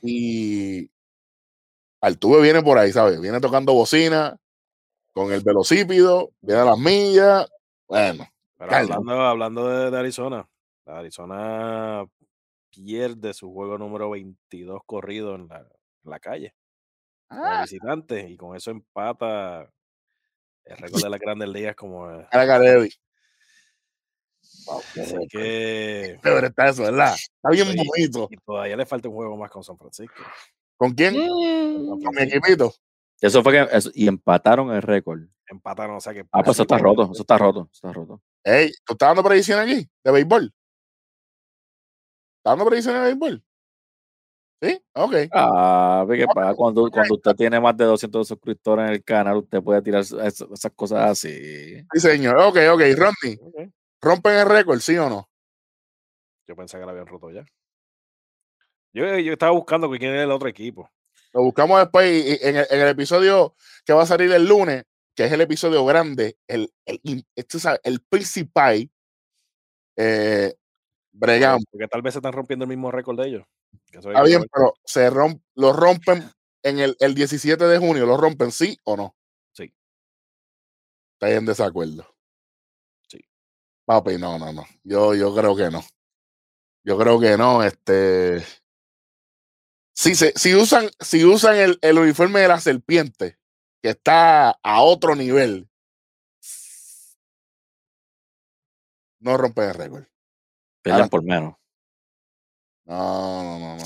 Speaker 1: Y Altuve viene por ahí, ¿sabes? Viene tocando bocina con el velocípido, viene a las millas. Bueno,
Speaker 3: Pero hablando, hablando de, de Arizona, Arizona pierde su juego número 22 corrido en la, en la calle.
Speaker 1: Ah,
Speaker 3: visitante. Y con eso empata el récord de las grandes ligas como... eh,
Speaker 1: la Garedi. Wow,
Speaker 3: Así que...
Speaker 1: Chévere está eso, ¿verdad? Está bien bonito.
Speaker 3: Y todavía le falta un juego más con San Francisco.
Speaker 1: ¿Con quién?
Speaker 3: San
Speaker 1: Con mi equipito.
Speaker 2: Eso fue que. eso- y empataron el récord.
Speaker 3: Empataron, o sea que...
Speaker 2: Ah, pues eso está roto. Eso está roto. Eso está roto.
Speaker 1: Ey, ¿tú estás dando predicción aquí? ¿De béisbol? ¿Estás dando predicciones de béisbol? ¿Sí? Ok.
Speaker 2: Ah, ve que pasa cuando, cuando usted tiene más de 200 suscriptores en el canal, usted puede tirar es- esas cosas así.
Speaker 1: Sí, señor. Ok, ok. Rodney,
Speaker 3: Ok.
Speaker 1: ¿rompen el récord, sí o no?
Speaker 3: Yo pensé que la habían roto ya. Yo, yo estaba buscando quién era el otro equipo.
Speaker 1: Lo buscamos después y, y en, el, en el episodio que va a salir el lunes, que es el episodio grande, el, este, el principal, eh, bregamos.
Speaker 3: Porque tal vez se están rompiendo el mismo récord de ellos. Que
Speaker 1: Está bien, pero se romp, lo rompen en el, el 17 de junio, ¿lo rompen sí o no?
Speaker 3: Sí.
Speaker 1: Está en desacuerdo.
Speaker 3: Sí.
Speaker 1: Papi, no, no, no. Yo, yo creo que no. Yo creo que no. Este. Si, se, si usan, si usan el, el uniforme de la serpiente, que está a otro nivel, no rompen el récord.
Speaker 2: Pelean
Speaker 1: Ahora-
Speaker 2: por menos.
Speaker 1: No, no, no, no.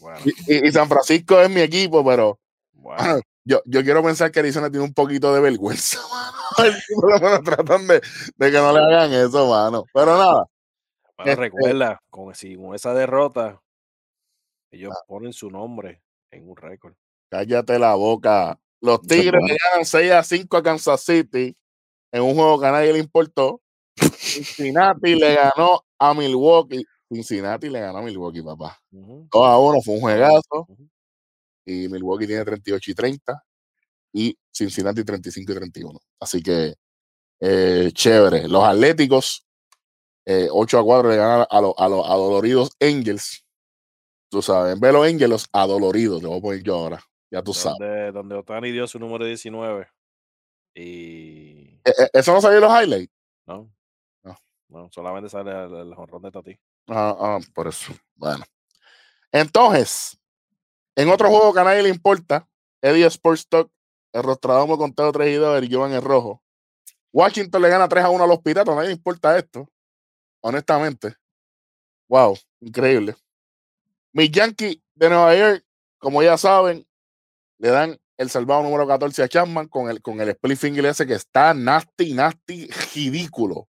Speaker 3: Bueno,
Speaker 1: Y, San Francisco es mi equipo, pero
Speaker 3: bueno. [clears throat]
Speaker 1: yo, yo quiero pensar que Arizona tiene un poquito de vergüenza, [laughs] mano. Tratan de, de que no le hagan eso, mano. Pero nada,
Speaker 3: Bueno,
Speaker 1: este-
Speaker 3: recuerda, con, si con esa derrota, ellos
Speaker 1: Ah.
Speaker 3: ponen su nombre en un récord.
Speaker 1: cállate la boca. Los [laughs] Tigres le ganan 6 a 5 a Kansas City en un juego que a nadie le importó. Cincinnati le ganó a Milwaukee. Cincinnati le ganó a Milwaukee, papá.
Speaker 3: Ujú.
Speaker 1: 2 a 1 fue un juegazo.
Speaker 3: Ujú.
Speaker 1: y Milwaukee tiene 38 y 30 y Cincinnati 35 y 31. Así que eh, chévere. Los Atléticos eh, 8 a 4 le ganan a los a los adoloridos Angels. Tú sabes, en de los Angels, adoloridos, te voy a poner yo ahora. Ya tú sabes.
Speaker 3: Donde, Otani dio su número 19. Y.
Speaker 1: Eh, eh, ¿Eso no salió en los highlights?
Speaker 3: No.
Speaker 1: No.
Speaker 3: No, solamente sale el, el jonrón de Tati.
Speaker 1: Ah, ah, por eso. Bueno. Entonces, en otro juego que a nadie le importa, Eddie Sports Talk, el Rostradamus con Teo 3 y 2, el Jovan el rojo. Washington le gana 3 a 1 a los Piratas, a nadie le importa esto. Honestamente. Wow, increíble. Mis Yankees de Nueva York, como ya saben, le dan el salvado número 14 a Chapman con el, con el split finger ese que está nasty, nasty, ridículo.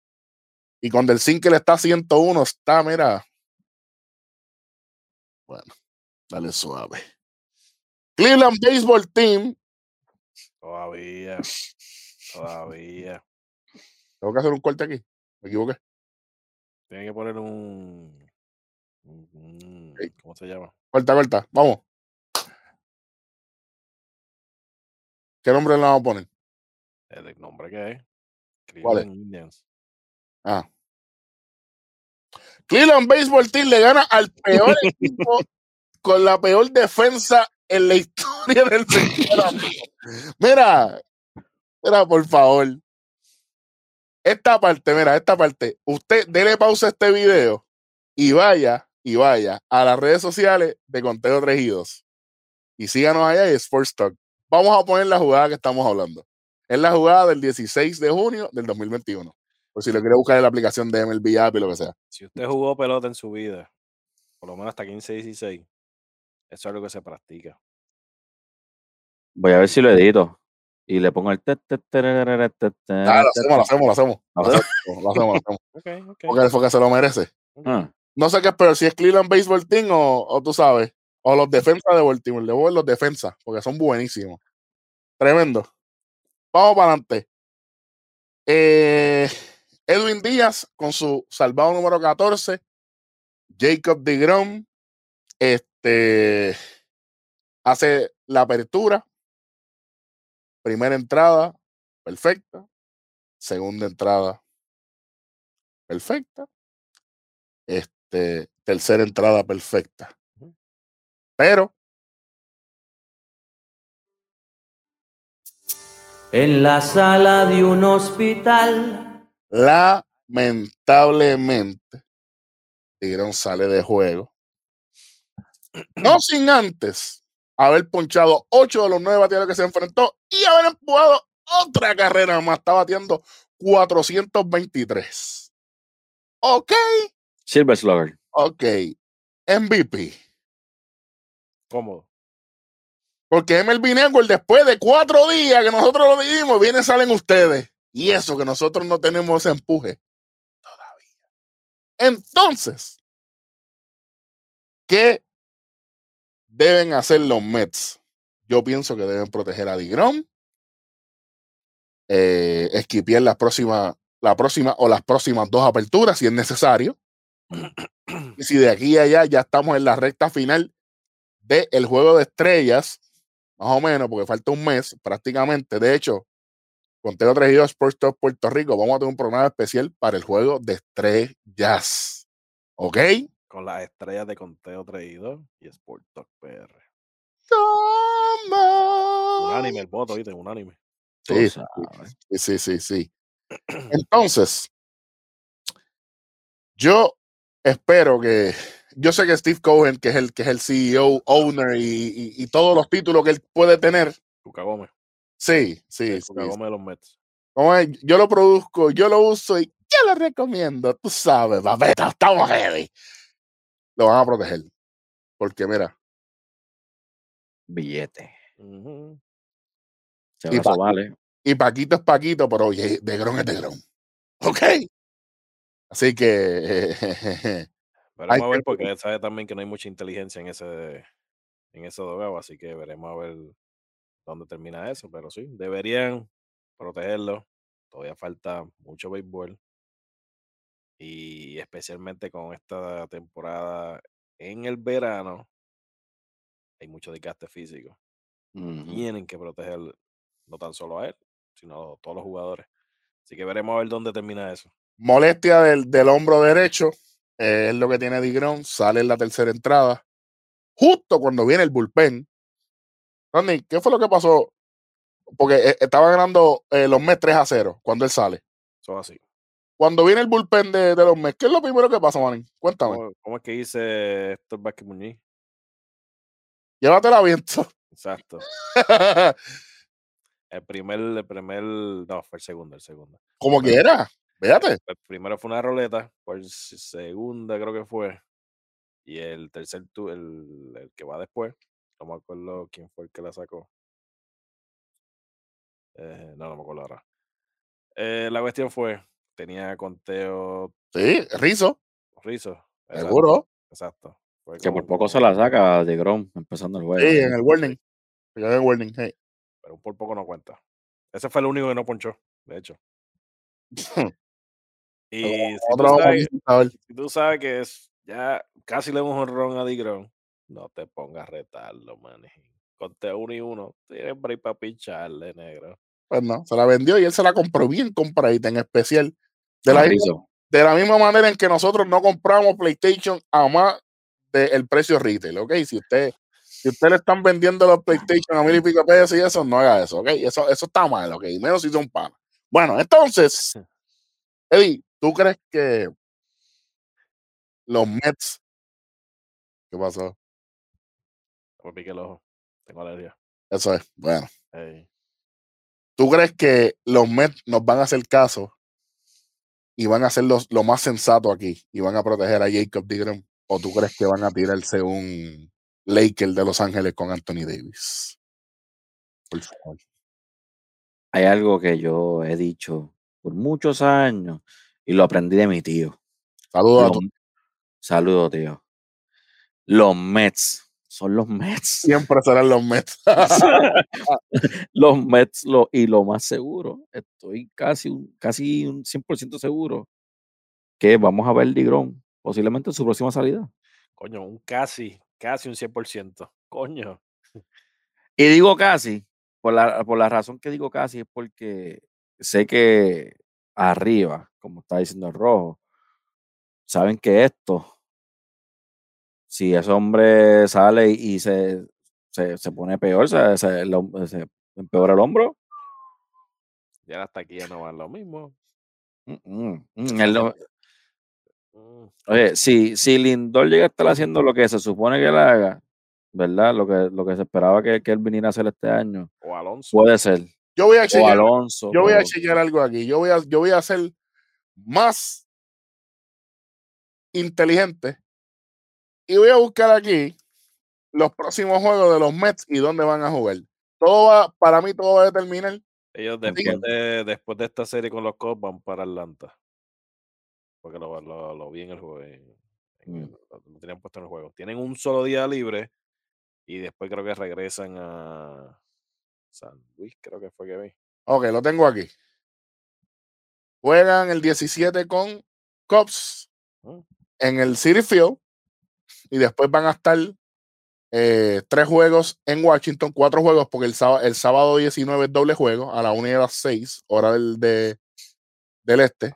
Speaker 1: Y con del single está 101, está, mira. Bueno, dale suave. Cleveland Baseball Team
Speaker 3: Todavía. Todavía.
Speaker 1: Tengo que hacer un corte aquí. Me equivoqué.
Speaker 3: Tiene que poner un.
Speaker 1: Ok.
Speaker 3: ¿Cómo se llama?
Speaker 1: Corta, corta. Vamos. ¿Qué nombre le vamos a poner?
Speaker 3: El nombre que es.
Speaker 1: ¿Cuál es?
Speaker 3: Cleveland Indians.
Speaker 1: Ah. Cleveland Baseball Team le gana al peor equipo [laughs] con la peor defensa en la historia del. Mira, mira, por favor. Esta parte, mira, esta parte. Usted dele pausa a este video y vaya, y vaya a las redes sociales de Conteo 3 y 2. Y síganos allá en Sports Talk. Vamos a poner la jugada que estamos hablando. Es la jugada del 16 de junio del 2021. Por si lo quiere buscar en la aplicación de MLB App y lo que sea.
Speaker 3: Si usted jugó pelota en su vida, por lo menos hasta 15, 16, eso es algo que se practica.
Speaker 2: Voy a ver si lo edito. Y le pongo el. te-
Speaker 1: Ah, lo hacemos, lo hacemos, lo hacemos. Lo
Speaker 2: ¿Lo
Speaker 1: hacemos, lo hacemos, lo hacemos.
Speaker 3: Ok, ok.
Speaker 1: Porque, porque se lo merece.
Speaker 2: Ah,
Speaker 1: No sé qué peor, si es Cleveland Baseball Team o, o tú sabes, o los defensas de Baltimore. Le voy a los defensas, porque son buenísimos. Tremendo. Vamos para adelante. Eh, Edwin Díaz con su salvado número 14. Jacob DeGrom este, hace la apertura. Primera entrada, perfecta. Segunda entrada, perfecta. Este, tercera entrada, perfecta. Pero
Speaker 4: En la sala de un hospital.
Speaker 1: lamentablemente, Tigrón sale de juego. No [clears throat] sin antes haber ponchado ocho de los nueve bateadores que se enfrentó y haber empujado otra carrera más. Está batiendo 423. Ok,
Speaker 2: Silver Slugger.
Speaker 1: ok. MVP.
Speaker 3: Cómodo.
Speaker 1: Porque MLB Network, después de cuatro días que nosotros lo dijimos, viene, salen ustedes. Y eso que nosotros no tenemos ese empuje todavía. Entonces, ¿qué deben hacer los Mets? Yo pienso que deben proteger a Digrom, eh, esquipear la próxima, la próxima o las próximas dos aperturas si es necesario. Y si de aquí a allá ya estamos en la recta final del juego de estrellas, más o menos, porque falta un mes prácticamente. De hecho, Conteo 3 y 2 Sports Talk Puerto Rico, vamos a tener un programa especial para el juego de estrellas. ¿Ok?
Speaker 3: Con las estrellas de conteo traído y Sport Talk PR. Unánime el voto, ¿viste? Unánime.
Speaker 1: Sí, sí, sí, sí. Entonces, yo espero que, yo sé que Steve Cohen, que es el, que es el CEO, owner y, y- y todos los títulos que él puede tener,
Speaker 3: Cuca Gómez.
Speaker 1: sí, sí,
Speaker 3: el
Speaker 1: sí,
Speaker 3: Cuca Gómez de los Mets.
Speaker 1: Como es, yo lo produzco, yo lo uso y yo lo recomiendo. Tú sabes, papeta, estamos ready. Lo van a proteger. Porque mira,
Speaker 2: Billete.
Speaker 3: Ujú.
Speaker 2: Se
Speaker 1: Y
Speaker 2: eso
Speaker 1: pa-
Speaker 2: vale.
Speaker 1: y Paquito es Paquito, pero oye, de Gron es de Gron. ¿Ok? Así que [laughs]
Speaker 3: Veremos a ver,
Speaker 1: que-
Speaker 3: porque él sabe también que no hay mucha inteligencia en ese en ese dogado, así que veremos a ver dónde termina eso. Pero sí, deberían protegerlo. Todavía falta mucho béisbol. Y especialmente con esta temporada en el verano, hay mucho desgaste físico. Tienen que proteger no tan solo a él, sino a todos los jugadores. Así que veremos a ver dónde termina eso.
Speaker 1: Molestia del, del hombro derecho eh, es lo que tiene Digron. Sale en la tercera entrada. Justo cuando viene el bullpen. Randy, ¿qué fue lo que pasó? Porque eh, estaba ganando eh, los Mets 3 a 0 cuando él sale.
Speaker 3: Es así.
Speaker 1: Cuando viene el bullpen de, de los Mets, ¿qué es lo primero que pasa, Manny? Cuéntame.
Speaker 3: ¿Cómo, cómo es que dice Héctor Vázquez Muñiz?
Speaker 1: Llévatela viento.
Speaker 3: Exacto. [laughs] El primer, el primer, no, fue el segundo, el segundo.
Speaker 1: Como quiera. Véate.
Speaker 3: El primero fue una roleta, por segunda creo que fue. Y el tercer, el, el que va después, no me acuerdo quién fue el que la sacó. Eh, no, no me acuerdo ahora. Eh, la cuestión fue, tenía conteo
Speaker 1: Sí, Rizo.
Speaker 3: Rizo.
Speaker 1: Seguro.
Speaker 3: Exacto. Fue
Speaker 2: Que por poco se la saca de Grom empezando el juego.
Speaker 1: Sí, en el warning. En el warning. sí.
Speaker 3: Pero por poco no cuenta. Ese fue el único que no ponchó, de hecho. [laughs] Y si tú,
Speaker 1: otro
Speaker 3: sabes,
Speaker 1: saber.
Speaker 3: si tú sabes que es ya casi le hemos un ron a Digron, no te pongas a retarlo, manín. Conté uno y uno. Tienes break para pincharle, negro.
Speaker 1: Pues no, se la vendió y él se la compró bien compradita, en especial. De la,
Speaker 2: Carrizo.
Speaker 1: de la misma manera en que nosotros no compramos PlayStation a más del precio retail, ¿ok? Si usted, si usted le están vendiendo los PlayStation a mil y pico pesos y eso, no haga eso, ¿ok? Eso, eso está mal, ¿ok? Menos si son panas. Bueno, entonces, [laughs] Eddie, ¿tú crees que los Mets... ¿Qué pasó?
Speaker 3: Me pique el ojo. Tengo alergia.
Speaker 1: Eso es, bueno. ¿Tú crees que los Mets nos van a hacer caso y van a hacer los- lo más sensato aquí y van a proteger a Jacob DeGrom? ¿O tú crees que van a tirarse un Laker de Los Ángeles con Anthony Davis? Por favor.
Speaker 2: Hay algo que yo he dicho por muchos años y lo aprendí de mi tío.
Speaker 1: Saludos a.
Speaker 2: Saludos, tío. Los Mets son los Mets.
Speaker 1: Siempre serán los Mets. [laughs] [laughs]
Speaker 2: los Mets lo, y lo más seguro, estoy casi un, casi un 100% seguro que vamos a ver Digrón posiblemente en su próxima salida.
Speaker 3: Coño, un casi, casi un 100%. Coño.
Speaker 2: Y digo casi, por la, por la razón que digo casi es porque sé que arriba, como está diciendo el rojo, saben que esto, si ese hombre sale y se, se, se pone peor, se, empeora el hombro,
Speaker 3: Ya hasta aquí ya no va lo mismo.
Speaker 2: mm, mm, mm, él no-
Speaker 3: Mm,
Speaker 2: Oye, si, si Lindor llega a estar haciendo lo que se supone que él haga, ¿verdad? Lo que, lo que se esperaba que, que él viniera a hacer este año,
Speaker 3: O Alonso.
Speaker 2: puede ser.
Speaker 1: Yo voy a chequear,
Speaker 2: Alonso.
Speaker 1: yo voy a
Speaker 2: pero-
Speaker 1: chequear algo aquí. Yo voy a, yo voy a ser más inteligente y voy a buscar aquí los próximos juegos de los Mets y dónde van a jugar. Todo va, para mí todo va a determinar.
Speaker 3: Ellos después de, después de esta serie con los Cubs van para Atlanta. Porque lo, lo, lo vi en el juego. en- en
Speaker 2: Mm.
Speaker 3: lo tenían puesto en el juego. Tienen un solo día libre y después creo que regresan a San Luis, creo que fue que vi.
Speaker 1: Ok, lo tengo aquí. Juegan el 17 con Cubs
Speaker 3: Mm.
Speaker 1: en el City Field y después van a estar eh, tres juegos en Washington, cuatro juegos porque el sábado, el sábado 19 es doble juego a la 1 y a las 6, hora del, de, del este.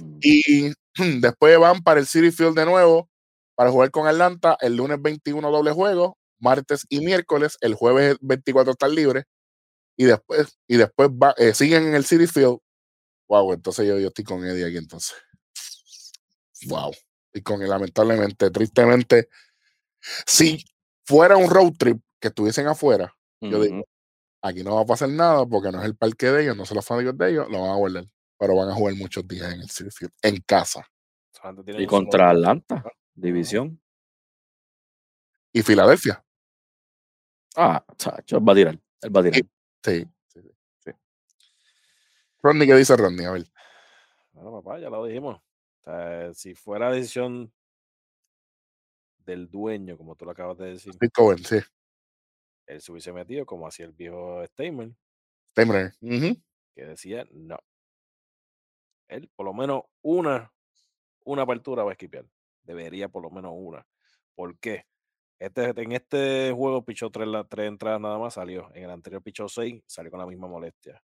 Speaker 2: Mm.
Speaker 1: Y [clears throat] después van para el City Field de nuevo para jugar con Atlanta el lunes 21 doble juego, martes y miércoles, el jueves 24 están libres y después y después va- eh, siguen en el City Field. Wow, entonces yo, yo estoy con Eddie aquí entonces. Wow. Y con él, lamentablemente, tristemente, si fuera un road trip que estuviesen afuera, yo digo, aquí no va a pasar nada porque no es el parque de ellos, no son los fanáticos de ellos, lo van a guardar. Pero van a jugar muchos días en el City Field, en casa.
Speaker 2: Y contra. Atlanta, división.
Speaker 1: Y Filadelfia.
Speaker 2: Ah, chacho, va a tirar. Él va a tirar.
Speaker 1: Sí, sí, sí. Rodney, ¿qué dice Rodney? A ver.
Speaker 3: Bueno, papá, ya lo dijimos. O sea, si fuera decisión del dueño, como tú lo acabas de decir,
Speaker 1: Cohen, sí.
Speaker 3: él se hubiese metido como hacía el viejo Steinman,
Speaker 1: Steinbrenner. Ujú.
Speaker 3: que decía no. Él, por lo menos una, una apertura va a esquipear. Debería por lo menos una. ¿Por qué? Este, en este juego pichó tres, la- tres entradas nada más, salió. En el anterior pichó seis, salió con la misma molestia.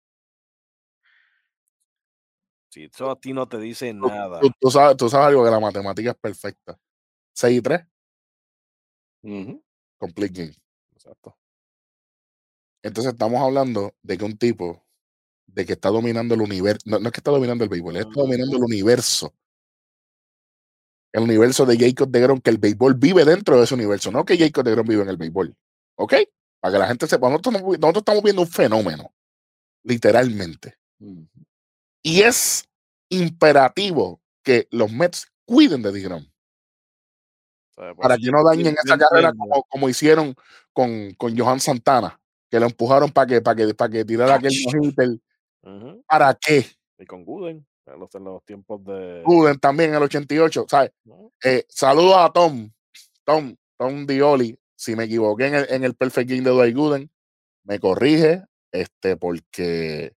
Speaker 3: Si eso a ti no te dice nada,
Speaker 1: Tú, tú sabes, tú sabes algo que la matemática es perfecta. 6 y 3,
Speaker 2: Ujú.
Speaker 1: complete game.
Speaker 3: exacto.
Speaker 1: Entonces estamos hablando de que un tipo de que está dominando el universo, no, no es que está dominando el béisbol, está dominando el universo. El universo de Jacob de Grom, que el béisbol vive dentro de ese universo, no que Jacob de Grom vive en el béisbol. ¿Ok? Para que la gente sepa, nosotros, estamos- nosotros estamos viendo un fenómeno, literalmente. Y es imperativo que los Mets cuiden de
Speaker 3: O sea, por
Speaker 1: para que no dañen esa carrera como, como hicieron con, con Johan Santana, que lo empujaron para que, para que, para que tirara aquel no-hitter.
Speaker 3: Ujú,
Speaker 1: ¿Para qué?
Speaker 3: Y con Gooden, en los, en los tiempos de.
Speaker 1: Gooden también en el 88, ¿sabes?
Speaker 3: ¿no?
Speaker 1: Eh, saludos a Tom, Tom, Tom Dioli. Si me equivoqué en el, en el Perfect Game de Dwight Gooden, me corrige, este, porque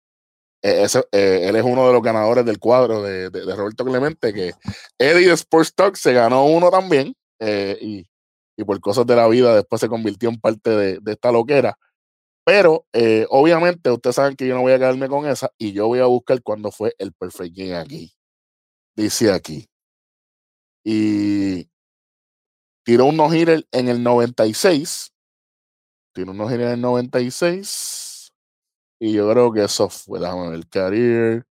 Speaker 1: eh, ese, eh, él es uno de los ganadores del cuadro de, de, de Roberto Clemente, que Eddie de Sports Talk se ganó uno también, eh, y, y, por cosas de la vida después se convirtió en parte de, de esta loquera. Pero eh, obviamente ustedes saben que yo no voy a quedarme con esa y yo voy a buscar cuándo fue el perfect game aquí. Dice aquí. Y tiró un no-hitter en el 96. Tiró un no-hitter en el 96. Y yo creo que eso fue, déjame ver, el career.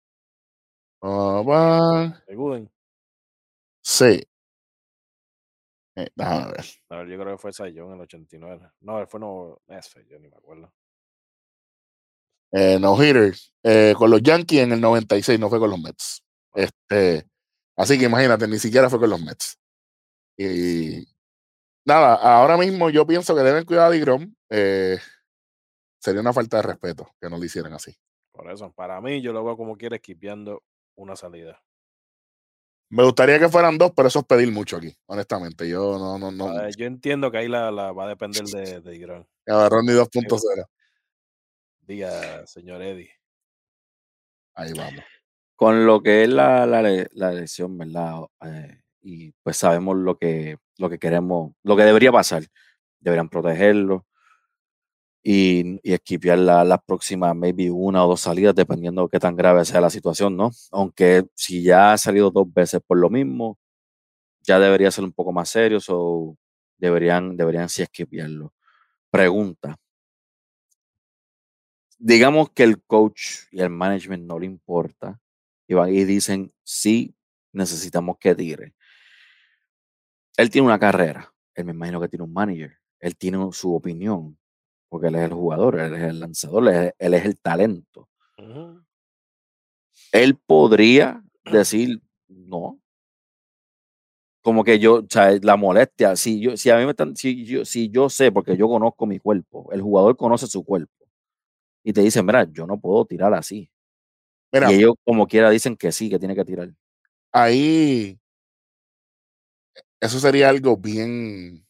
Speaker 1: Uh. Sí. Eh, déjame ver.
Speaker 3: A ver, yo creo que fue Sayón en el 89. No, fue no, ese, yo ni me acuerdo.
Speaker 1: Eh, no hitters eh, con los Yankees en el 96, no fue con los Mets. Este, así que imagínate, ni siquiera fue con los Mets. Y nada, ahora mismo yo pienso que deben cuidar a Digrom. Eh, sería una falta de respeto que no lo hicieran así.
Speaker 3: Por eso, para mí, yo lo veo como quiere esquipeando una salida.
Speaker 1: Me gustaría que fueran dos, pero eso es pedir mucho aquí, honestamente. Yo no, no, no.
Speaker 3: Ver, yo entiendo que ahí la, la, va a depender de, de.
Speaker 1: Agarró ni 2.0.
Speaker 3: Diga, señor Eddie.
Speaker 1: Ahí vamos.
Speaker 2: Con lo que es la, la, la elección, ¿verdad? Eh, y pues sabemos lo que, lo que queremos, lo que debería pasar. Deberían protegerlo y, y esquipear las la próximas, maybe una o dos salidas, dependiendo de qué tan grave sea la situación, ¿no? Aunque si ya ha salido dos veces por lo mismo, ya debería ser un poco más serio, o deberían, deberían sí esquipearlo. Pregunta, digamos que el coach y el management no le importa y van y dicen, sí, necesitamos que tire. Él tiene una carrera, él me imagino que tiene un manager, él tiene su opinión, porque él es el jugador, él es el lanzador, él es, él es el talento. Uh -huh. Él podría [clears throat] decir, no. Como que yo, o sea, la molestia, si yo, si a mí me están, si yo, si yo sé, porque yo conozco mi cuerpo, el jugador conoce su cuerpo y te dicen, mira, yo no puedo tirar así. Mira, y ellos como quiera dicen que sí, que tiene que tirar.
Speaker 1: Ahí, eso sería algo bien,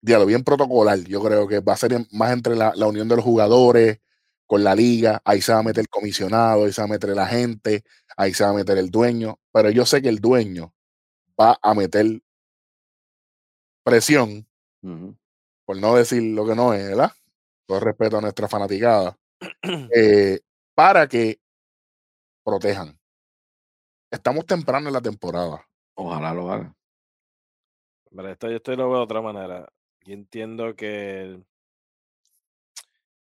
Speaker 1: diálogo, bien protocolar. Yo creo que va a ser más entre la, la, unión de los jugadores con la liga. Ahí se va a meter el comisionado, ahí se va a meter la gente, ahí se va a meter el dueño. Pero yo sé que el dueño va a meter presión, uh -huh. por no decir lo que no es, ¿verdad? Todo respeto a nuestra fanaticada, [clears throat] eh, para que protejan. Estamos temprano en la temporada.
Speaker 2: Ojalá lo hagan.
Speaker 3: Pero esto yo estoy lo veo de otra manera. Yo entiendo que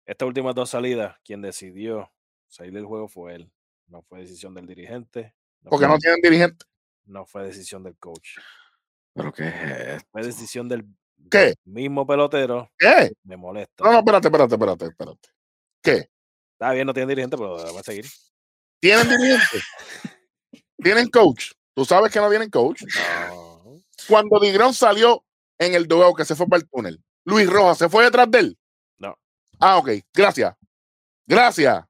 Speaker 3: estas últimas dos salidas, quien decidió salir del juego fue él. No fue decisión del dirigente.
Speaker 1: No Porque no tienen dirigente.
Speaker 3: No fue decisión del coach.
Speaker 2: ¿Pero qué es
Speaker 3: Fue decisión del
Speaker 1: ¿Qué?
Speaker 3: Mismo pelotero.
Speaker 1: ¿Qué?
Speaker 3: Me molesta.
Speaker 1: No, no, espérate, espérate, espérate, espérate. ¿Qué?
Speaker 3: Está bien, no tienen dirigente, pero va a seguir.
Speaker 1: ¿Tienen dirigente? ¿Tienen coach? ¿Tú sabes que no tienen coach?
Speaker 3: No.
Speaker 1: Cuando Digrón salió en el duelo que se fue para el túnel, Luis Rojas se fue detrás de él.
Speaker 3: No.
Speaker 1: Ah, ok. Gracias. Gracias.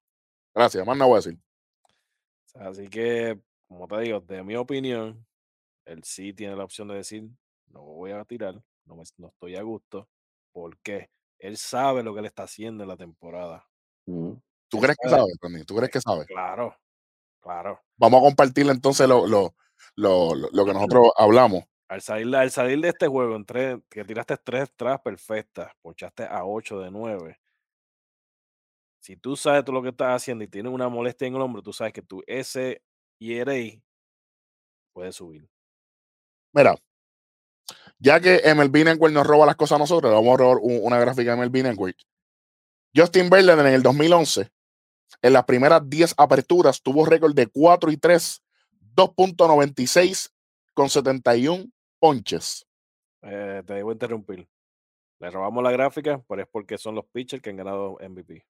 Speaker 1: Gracias. Más no voy a decir.
Speaker 3: Así que, como te digo, de mi opinión, él sí tiene la opción de decir, no voy a tirar, no, me, no estoy a gusto, porque él sabe lo que él está haciendo en la temporada.
Speaker 1: Mm. ¿Tú él crees sabe. que sabe, Tony? ¿Tú crees que sabe?
Speaker 3: Claro, claro.
Speaker 1: Vamos a compartir entonces lo, lo, lo, lo que nosotros hablamos.
Speaker 3: Al salir, al salir de este juego, en tres, que tiraste tres tras perfectas, ponchaste a 8 de 9. Si tú sabes tú lo que estás haciendo y tienes una molestia en el hombro, tú sabes que tu S y puede subir.
Speaker 1: Mira, ya que MLB Network nos roba las cosas a nosotros, vamos a robar una gráfica de MLB Network. Justin Verlander en el 2011, en las primeras 10 aperturas, tuvo récord de 4 y 3, 2.96 con 71 ponches.
Speaker 3: Eh, te debo interrumpir. Le robamos la gráfica, pero es porque son los pitchers que han ganado MVP.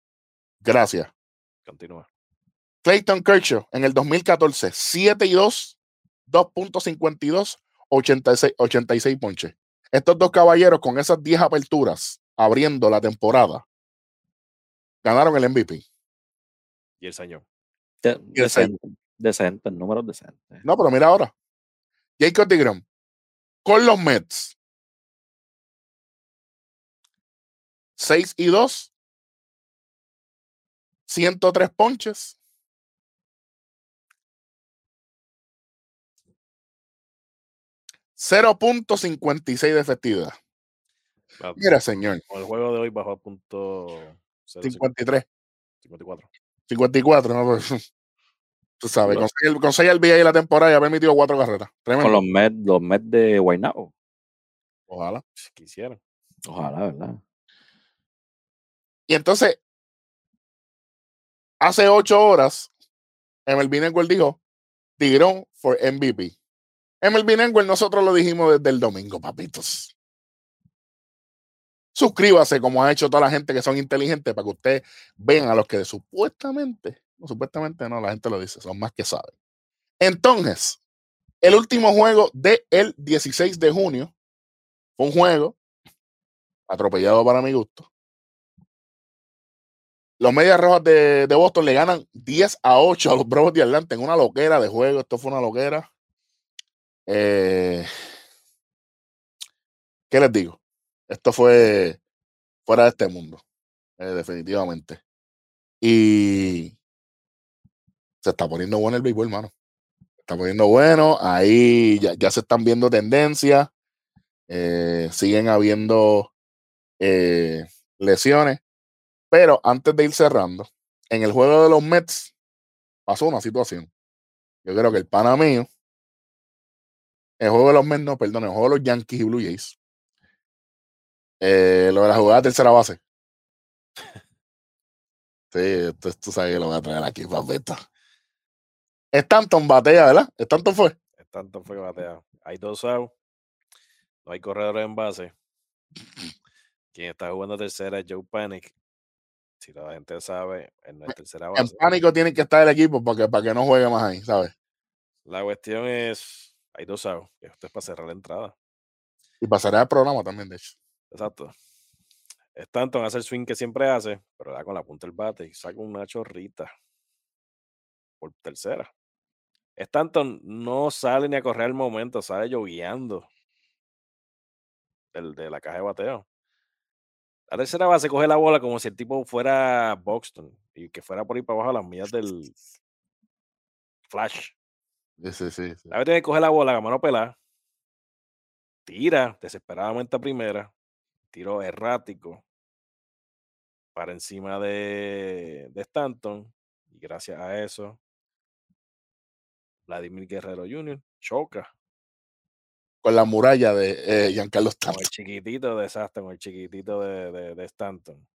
Speaker 1: Gracias.
Speaker 3: Continúa.
Speaker 1: Clayton Kershaw en el 2014, 7 y 2, 2.52 86, 86 ponches. Estos dos caballeros con esas 10 aperturas abriendo la temporada ganaron el MVP.
Speaker 3: Y el señor.
Speaker 2: De, decente, decente, números decentes.
Speaker 1: No, pero mira ahora. Jacob DeGrom con los Mets 6 y 2 103 ponches. .56 de efectividad.
Speaker 3: Ah,
Speaker 1: Mira, señor.
Speaker 3: Con el juego de hoy bajó a punto
Speaker 1: 53.
Speaker 3: 54.
Speaker 1: 54, ¿no? Pues, [laughs] Tú sabes,
Speaker 3: Bueno.
Speaker 1: con seis- con 6 al BA y la temporada y ha permitido cuatro carreras. Tremendo.
Speaker 2: Con los Mets, los Mets de Guaynabo.
Speaker 1: Ojalá.
Speaker 3: Si quisieran.
Speaker 2: Ojalá, ¿verdad?
Speaker 1: Y entonces, hace ocho horas, MLB Network dijo, Tigrón for MVP. MLB Network nosotros lo dijimos desde el domingo, papitos. Suscríbase, como ha hecho toda la gente que son inteligentes, para que ustedes vean a los que supuestamente, no, supuestamente no, la gente lo dice, son más que saben. Entonces, el último juego del 16 de junio fue un juego atropellado para mi gusto. Los Medias Rojas de, de Boston le ganan 10 a 8 a los Bravos de Atlanta en una loquera de juego. Esto fue una loquera. Eh, ¿Qué les digo? Esto fue fuera de este mundo, eh, definitivamente. Y se está poniendo bueno el béisbol, hermano. Se está poniendo bueno. Ahí ya, se están viendo tendencias. eh, siguen habiendo eh, lesiones. Pero antes de ir cerrando, en el juego de los Mets pasó una situación. Yo creo que el pana mío, el juego de los Mets, no, perdón, el juego de los Yankees y Blue Jays, eh, lo de la jugada de tercera base. Sí, esto, tú sabes que lo voy a traer aquí, papito. Stanton batea, ¿verdad? Stanton fue.
Speaker 3: Tanto fue que batea. Hay dos outs. No hay corredores en base. Quien está jugando tercera es Joe Panic. Si la gente sabe, en la tercera
Speaker 1: En
Speaker 3: base.
Speaker 1: pánico tiene que estar el equipo para que, para que no juegue más ahí, ¿sabes?
Speaker 3: La cuestión es, hay dos outs. Esto es para cerrar la entrada.
Speaker 1: Y pasará el programa también, de hecho.
Speaker 3: Exacto. Stanton hace el swing que siempre hace, pero da con la punta del bate y saca una chorrita por tercera. Stanton no sale ni a correr al momento, sale lloviando del, de la caja de bateo. La tercera base coge la bola como si el tipo fuera Buxton y que fuera por ahí para abajo a las millas del flash.
Speaker 1: Sí, sí, sí.
Speaker 3: La vez tiene que coger la bola, a mano pelada, tira desesperadamente a primera, tiro errático para encima de, de Stanton, y gracias a eso, Vladimir Guerrero Jr. choca
Speaker 1: Con la muralla de eh, Giancarlo
Speaker 3: con
Speaker 1: Stanton.
Speaker 3: el chiquitito de Stanton, con el chiquitito de, de, de Stanton.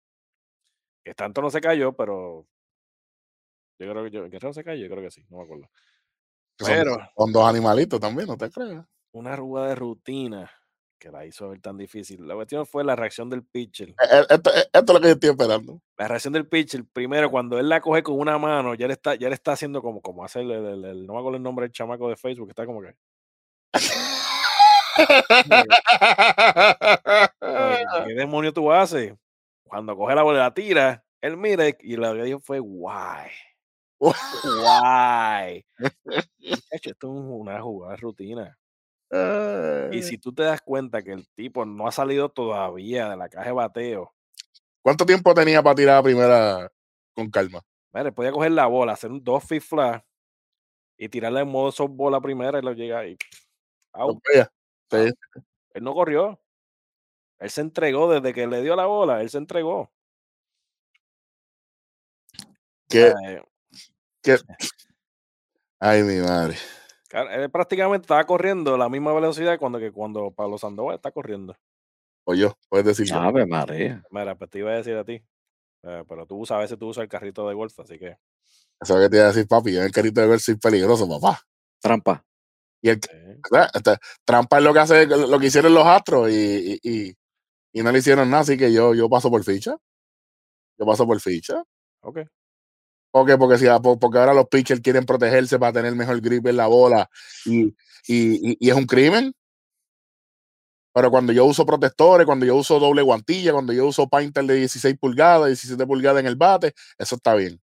Speaker 3: Que Stanton no se cayó, pero yo creo que yo, Guerrero se cayó, yo creo que sí, no me acuerdo.
Speaker 1: Que son-
Speaker 3: Pero
Speaker 1: Son dos animalitos también, no te creas.
Speaker 3: una arruga de rutina que la hizo ver tan difícil. La cuestión fue la reacción del pitcher.
Speaker 1: Eh, Esto, eh, esto es lo que yo estoy esperando.
Speaker 3: La reacción del pitcher, primero, cuando él la coge con una mano, ya le está, ya le está haciendo como, como hace el, el- el- no me acuerdo el nombre del chamaco de Facebook, que está como que. ¿Qué demonio tú haces? Cuando coge la bola la tira, él mira y lo que dijo fue, guay. Guay. [laughs] Esto es una jugada rutina. Y si tú te das cuenta que el tipo no ha salido todavía de la caja de bateo,
Speaker 1: ¿Cuánto tiempo tenía para tirar a primera con calma?
Speaker 3: Mira, podía coger la bola, hacer un dos feet flat y tirarla en modo softball a primera y lo llega ahí. Out.
Speaker 1: veía. Sí.
Speaker 3: Él no corrió. Él se entregó desde que le dio la bola, él se entregó.
Speaker 1: Que,
Speaker 3: Eh,
Speaker 1: Ay, mi madre.
Speaker 3: él prácticamente estaba corriendo a la misma velocidad cuando que cuando Pablo Sandoval está corriendo.
Speaker 1: O yo, puedes decirlo.
Speaker 2: Ave María.
Speaker 3: Mira, pues te iba a decir a ti. eh, pero tú usas, a veces tú usas el carrito de golf, así que.
Speaker 1: Eso que te iba a decir, papi. Yo en el carrito de ver soy peligroso, papá.
Speaker 2: Trampa.
Speaker 1: Y el
Speaker 3: eh,
Speaker 1: trampa es lo que hace, lo que hicieron los astros y, y, y- y no le hicieron nada, así que yo, yo paso por ficha. Yo paso por ficha.
Speaker 3: ok.
Speaker 1: ¿Por qué? Porque, si, po- porque ahora los pitchers quieren protegerse para tener mejor grip en la bola y, y, y- y es un crimen. Pero cuando yo uso protectores, cuando yo uso doble guantilla, cuando yo uso painter de 16 pulgadas, 17 pulgadas en el bate, eso está bien.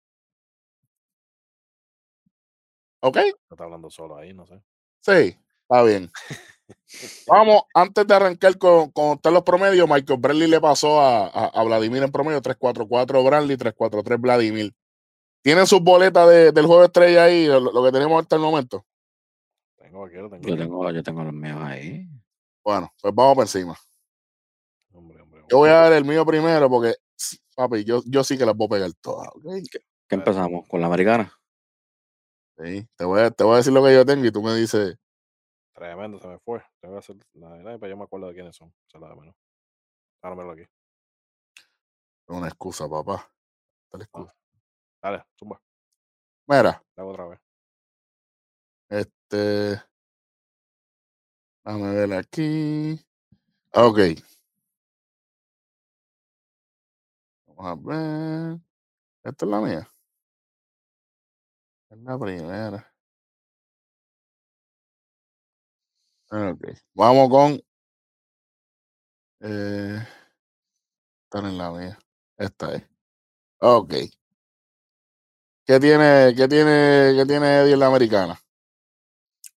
Speaker 1: ¿Ok?
Speaker 3: Está hablando solo ahí, no sé.
Speaker 1: Sí, está bien. Vamos, antes de arrancar con, con los promedios, Michael Bradley le pasó a, a, a Vladimir en promedio 344 Bradley, 343 Vladimir. ¿Tienen sus boletas de- del juego de estrella ahí, lo, lo que tenemos hasta el momento?
Speaker 3: Tengo aquí, lo tengo
Speaker 2: Yo
Speaker 3: aquí.
Speaker 2: tengo, yo tengo los míos ahí.
Speaker 1: Bueno, pues vamos por encima.
Speaker 3: Hombre, hombre,
Speaker 1: Yo voy
Speaker 3: hombre.
Speaker 1: a dar el mío primero porque, papi, yo, yo sí que las voy a pegar todas, ¿ok?
Speaker 2: ¿Qué empezamos? ¿Con la americana?
Speaker 1: Sí, te voy, a, te voy a decir lo que yo tengo y tú me dices,
Speaker 3: Tremendo, se me fue. Tengo que hacer la de nadie, pero yo me acuerdo de quiénes son. Se la de menos. Ahora aquí.
Speaker 1: una excusa, papá. Esta es la excusa.
Speaker 3: Dale, zumba.
Speaker 1: Mira,
Speaker 3: La hago otra vez.
Speaker 1: este. Déjame ver aquí. Ok. Vamos a ver. Esta es la mía. Es la primera. Ok. Vamos con. Eh, esta no es la mía. Esta es. Ok. ¿Qué tiene, qué tiene, qué tiene Eddie en la americana?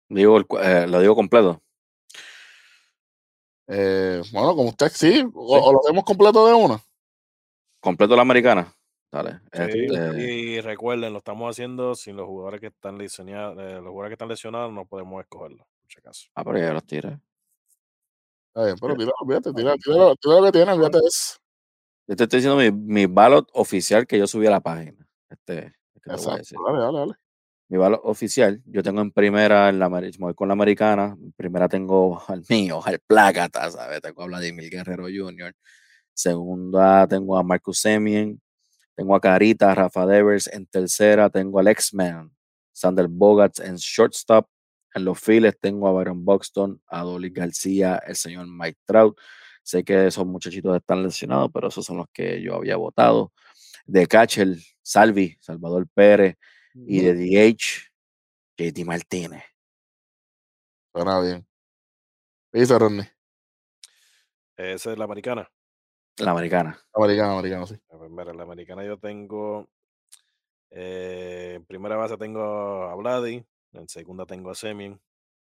Speaker 2: Digo, eh, lo digo completo.
Speaker 1: Eh, bueno, como usted sí, o, o lo hacemos completo de una.
Speaker 2: Completo la americana. Dale.
Speaker 3: Sí,
Speaker 2: este,
Speaker 3: y recuerden, lo estamos haciendo sin los jugadores que están lesionados. eh, los jugadores que están lesionados no podemos escogerlo, por si acaso.
Speaker 2: ah, pero ya los tiré.
Speaker 1: Está bien, pero tira, olvídate, tira, tira, tira lo que tiene, olvídate eso.
Speaker 2: Yo te estoy diciendo mi, mi ballot oficial que yo subí a la página. Este, voy a decir.
Speaker 1: dale, dale, dale.
Speaker 2: Mi ballot oficial, yo tengo en primera, en la, me voy con la americana. En primera tengo al mío, al Plácata, ¿sabes? Tengo a Vladimir Guerrero Jr. Segunda tengo a Marcus Semien. Tengo a Carita, Rafa Devers. En tercera tengo al X-Man, Sander Bogarts en shortstop. En los files tengo a Byron Buxton, a Dolly García, el señor Mike Trout. Sé que esos muchachitos están lesionados, pero esos son los que yo había votado. De catcher, Salvi, Salvador Pérez. Y de DH, JT Martínez.
Speaker 1: Suena bien. ¿Qué dice Rodney?
Speaker 3: Esa es la americana.
Speaker 2: La americana.
Speaker 1: Americano, americano, sí.
Speaker 3: A ver, mira, la americana yo tengo. eh, en primera base tengo a Vladi. En segunda tengo a Semien.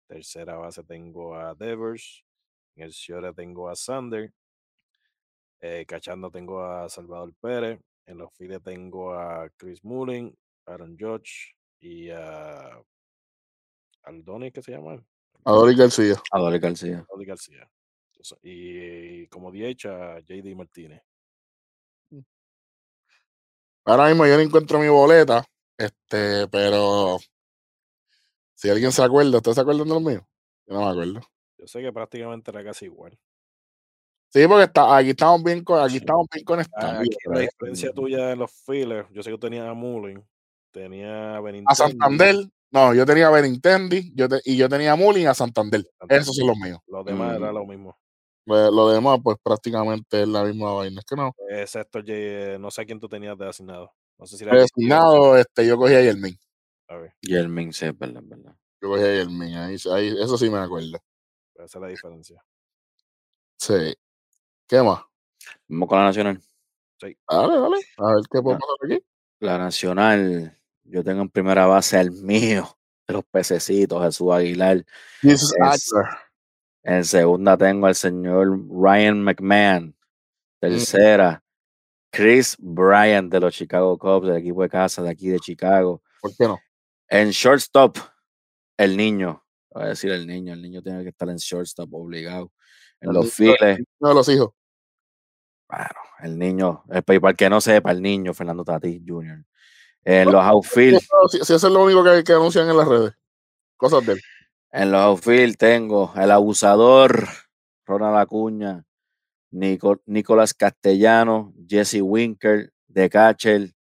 Speaker 3: Tercera base tengo a Devers. En el Ciore tengo a Sander. Eh, cachando tengo a Salvador Pérez. En los files tengo a Chris Mullin, Aaron Judge y a Aldoni, ¿qué se llama? él?
Speaker 1: Adori García.
Speaker 2: A Dolly García.
Speaker 3: Aldoni García. Entonces, Y, como DH a JD Martínez.
Speaker 1: Ahora mismo yo no encuentro mi boleta, este, pero si alguien se acuerda, ¿ustedes se acuerdan de los míos? Yo no me acuerdo.
Speaker 3: Yo sé que prácticamente era casi igual.
Speaker 1: Sí, porque está, aquí estamos bien, aquí estamos bien conectados.
Speaker 3: Aquí la diferencia tuya en los files, yo sé que tú tenías a Mullin, tenía a
Speaker 1: A
Speaker 3: Benintendi,
Speaker 1: Santander, no, yo tenía a Benintendi yo te- y yo tenía a Mulling a Santander. Esos son los míos.
Speaker 3: Los demás era
Speaker 2: Mm.
Speaker 3: lo mismo.
Speaker 1: Pues, Lo demás, pues prácticamente es la misma vaina. Es que no.
Speaker 3: Excepto, J- no sé a quién tú tenías de asignado. No sé si era
Speaker 1: Designado, este, yo cogí a Yermin.
Speaker 3: A ver,
Speaker 2: Y el Min, sí, es verdad, es verdad.
Speaker 1: Yo cogí a Yermin. Ahí, ahí, eso sí me acuerdo.
Speaker 3: esa es la diferencia.
Speaker 1: Sí. ¿Qué más?
Speaker 2: Vamos con la nacional.
Speaker 1: Dale, dale. A ver qué puede
Speaker 2: Ah.
Speaker 1: pasar aquí.
Speaker 2: La nacional, yo tengo en primera base al mío, de los pececitos, Jesús Aguilar.
Speaker 1: Jesus
Speaker 2: Es-
Speaker 1: Aguilar.
Speaker 2: En segunda tengo al señor Ryan McMahon. Tercera, Chris Bryant de los Chicago Cubs, del equipo de casa de aquí de Chicago.
Speaker 1: ¿Por qué no?
Speaker 2: En shortstop, el niño. Voy a decir el niño, el niño tiene que estar en shortstop obligado. En
Speaker 1: El
Speaker 2: los
Speaker 1: niño-
Speaker 2: files,
Speaker 1: Uno de los hijos.
Speaker 2: Bueno, el niño, eh, pa- y para el que no sepa, el niño, Fernando Tatis Jr. En los outfield,
Speaker 1: Si, si eso es lo único que, que anuncian en las redes. Cosas de él.
Speaker 2: en los outfield tengo el abusador, Ronald Acuña, Nico- Nicolás Castellano, Jesse Winker, de catcher.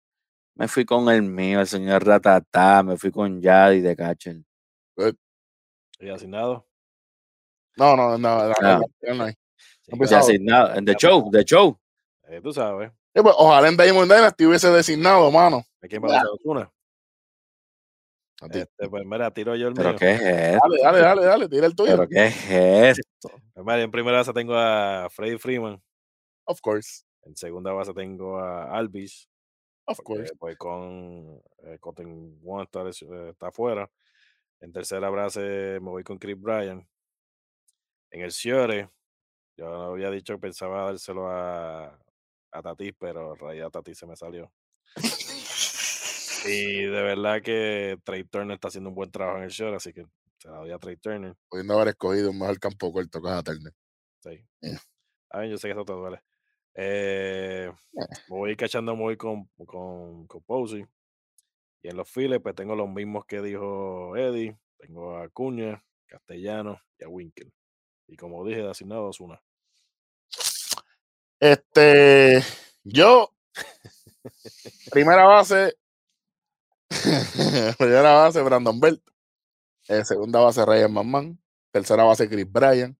Speaker 2: Me fui con el mío, el señor Ratatá, me fui con Yadi de catcher.
Speaker 3: ¿Y asignado?
Speaker 1: No, no, no. no, no, no
Speaker 2: Designado, en The Show, The Show.
Speaker 3: eh, tú sabes.
Speaker 1: Sí, pues, ojalá en Diamond Dynasty hubiese designado, mano.
Speaker 3: ¿De quién va a ser Osuna? Este, pues mira, tiro yo el
Speaker 2: ¿Pero
Speaker 3: mío.
Speaker 2: qué es esto?
Speaker 1: Dale, dale, dale, dale, tira el tuyo.
Speaker 2: ¿Pero qué es esto?
Speaker 3: Pues mira, en primera base tengo a Freddy Freeman.
Speaker 1: Of course,
Speaker 3: En segunda base tengo a Alvis.
Speaker 1: of
Speaker 3: porque,
Speaker 1: course.
Speaker 3: pues con eh, Cotton One está, eh, está afuera. En tercera base me voy con Chris Bryan. En el Ciore, yo había dicho que pensaba dárselo a, a Tatis, pero en realidad Tatis se me salió. Y de verdad que Trey Turner está haciendo un buen trabajo en el show, así que se la doy a Trey Turner.
Speaker 1: Pudiendo haber escogido un mejor campo corto que a Turner.
Speaker 3: Sí.
Speaker 1: Yeah.
Speaker 3: A ver, yo sé que eso te duele. Eh,
Speaker 1: Eh.
Speaker 3: me voy a cachando muy con, con, con Posey. Y en los files, pues tengo los mismos que dijo Eddie. Tengo a Cuña, Castellano y a Winkel. Y como dije, de asignados una.
Speaker 1: Este, yo, [laughs] primera base, [laughs] primera base, Brandon Belt. Eh, segunda base, Ryan McMahon. Tercera base, Chris Bryan.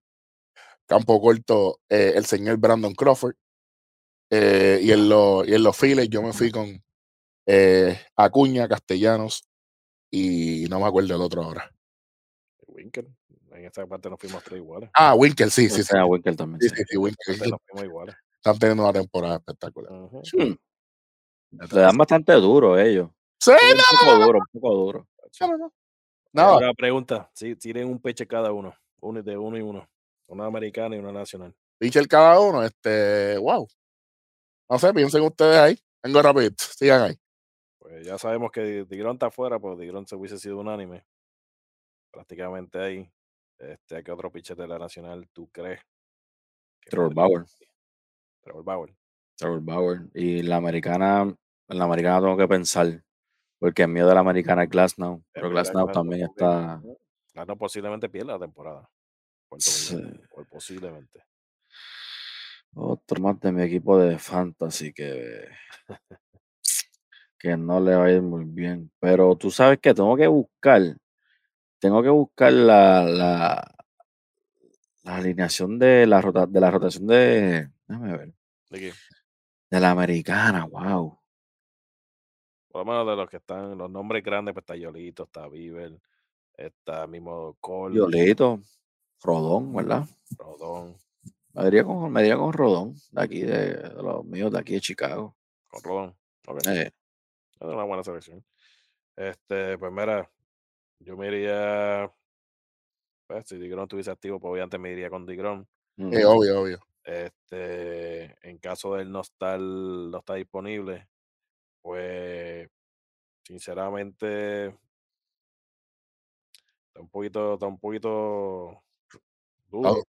Speaker 1: Campo corto, eh, el señor Brandon Crawford. Eh, y, en los, y en los files yo me fui con eh, Acuña, Castellanos y no me acuerdo el otro ahora.
Speaker 3: Winkel. En esta parte nos fuimos tres iguales.
Speaker 1: Ah, Winkel, sí, sí, sí.
Speaker 2: Era Winkel también.
Speaker 1: Sí,
Speaker 2: sí.
Speaker 1: sí, sí, Winkel.
Speaker 3: Nos fuimos iguales.
Speaker 1: Están teniendo una temporada espectacular.
Speaker 3: Ujú.
Speaker 2: Hmm. Le dan bastante duro ellos.
Speaker 1: Sí,
Speaker 2: Un poco duro, un poco duro.
Speaker 1: no,
Speaker 3: Ahora pregunta, si tienen un peche cada uno, uno de uno y uno, una americana y una nacional.
Speaker 1: pitcher cada uno, este, wow. No sé, piensen ustedes ahí. Vengo rapidito, sigan ahí.
Speaker 3: Pues ya sabemos que Digrón está afuera, pues Digrón se hubiese sido unánime. Prácticamente ahí. Este, ¿Qué otro pitcher de la nacional tú crees?
Speaker 2: Trevor Bauer.
Speaker 3: Trevor Bauer.
Speaker 2: Trevor Bauer. Y la americana, en la americana tengo que pensar. Porque el mío de la americana es Glasnow. Pero
Speaker 3: Es verdad,
Speaker 2: Glasnow
Speaker 3: Glasnow
Speaker 2: también está.
Speaker 3: No, posiblemente pierda la temporada.
Speaker 2: Sí.
Speaker 3: Posiblemente.
Speaker 2: Otro más de mi equipo de fantasy que, que no le va a ir muy bien. Pero tú sabes que tengo que buscar. Tengo que buscar la, la, la alineación de la, rota, de la rotación de. Déjame ver.
Speaker 3: ¿De qué?
Speaker 2: De la americana, wow.
Speaker 3: Por lo menos de los que están, los nombres grandes, pues está Yolito, está Bieber, está mismo Cole,
Speaker 2: Violito, Rodón, ¿verdad?
Speaker 3: Rodón,
Speaker 2: Me diría con, me diría con Rodón, de aquí, de, de los míos de aquí de Chicago.
Speaker 3: con Rodón. Ok.
Speaker 2: Eh,
Speaker 3: Es una buena selección. Este, pues mira, yo me iría. Pues, si Digron estuviese activo, pues obviamente me iría con Digron.
Speaker 1: Eh, obvio, obvio.
Speaker 3: Este, en caso de él no estar, no está disponible, pues sinceramente está un poquito, está un poquito duro.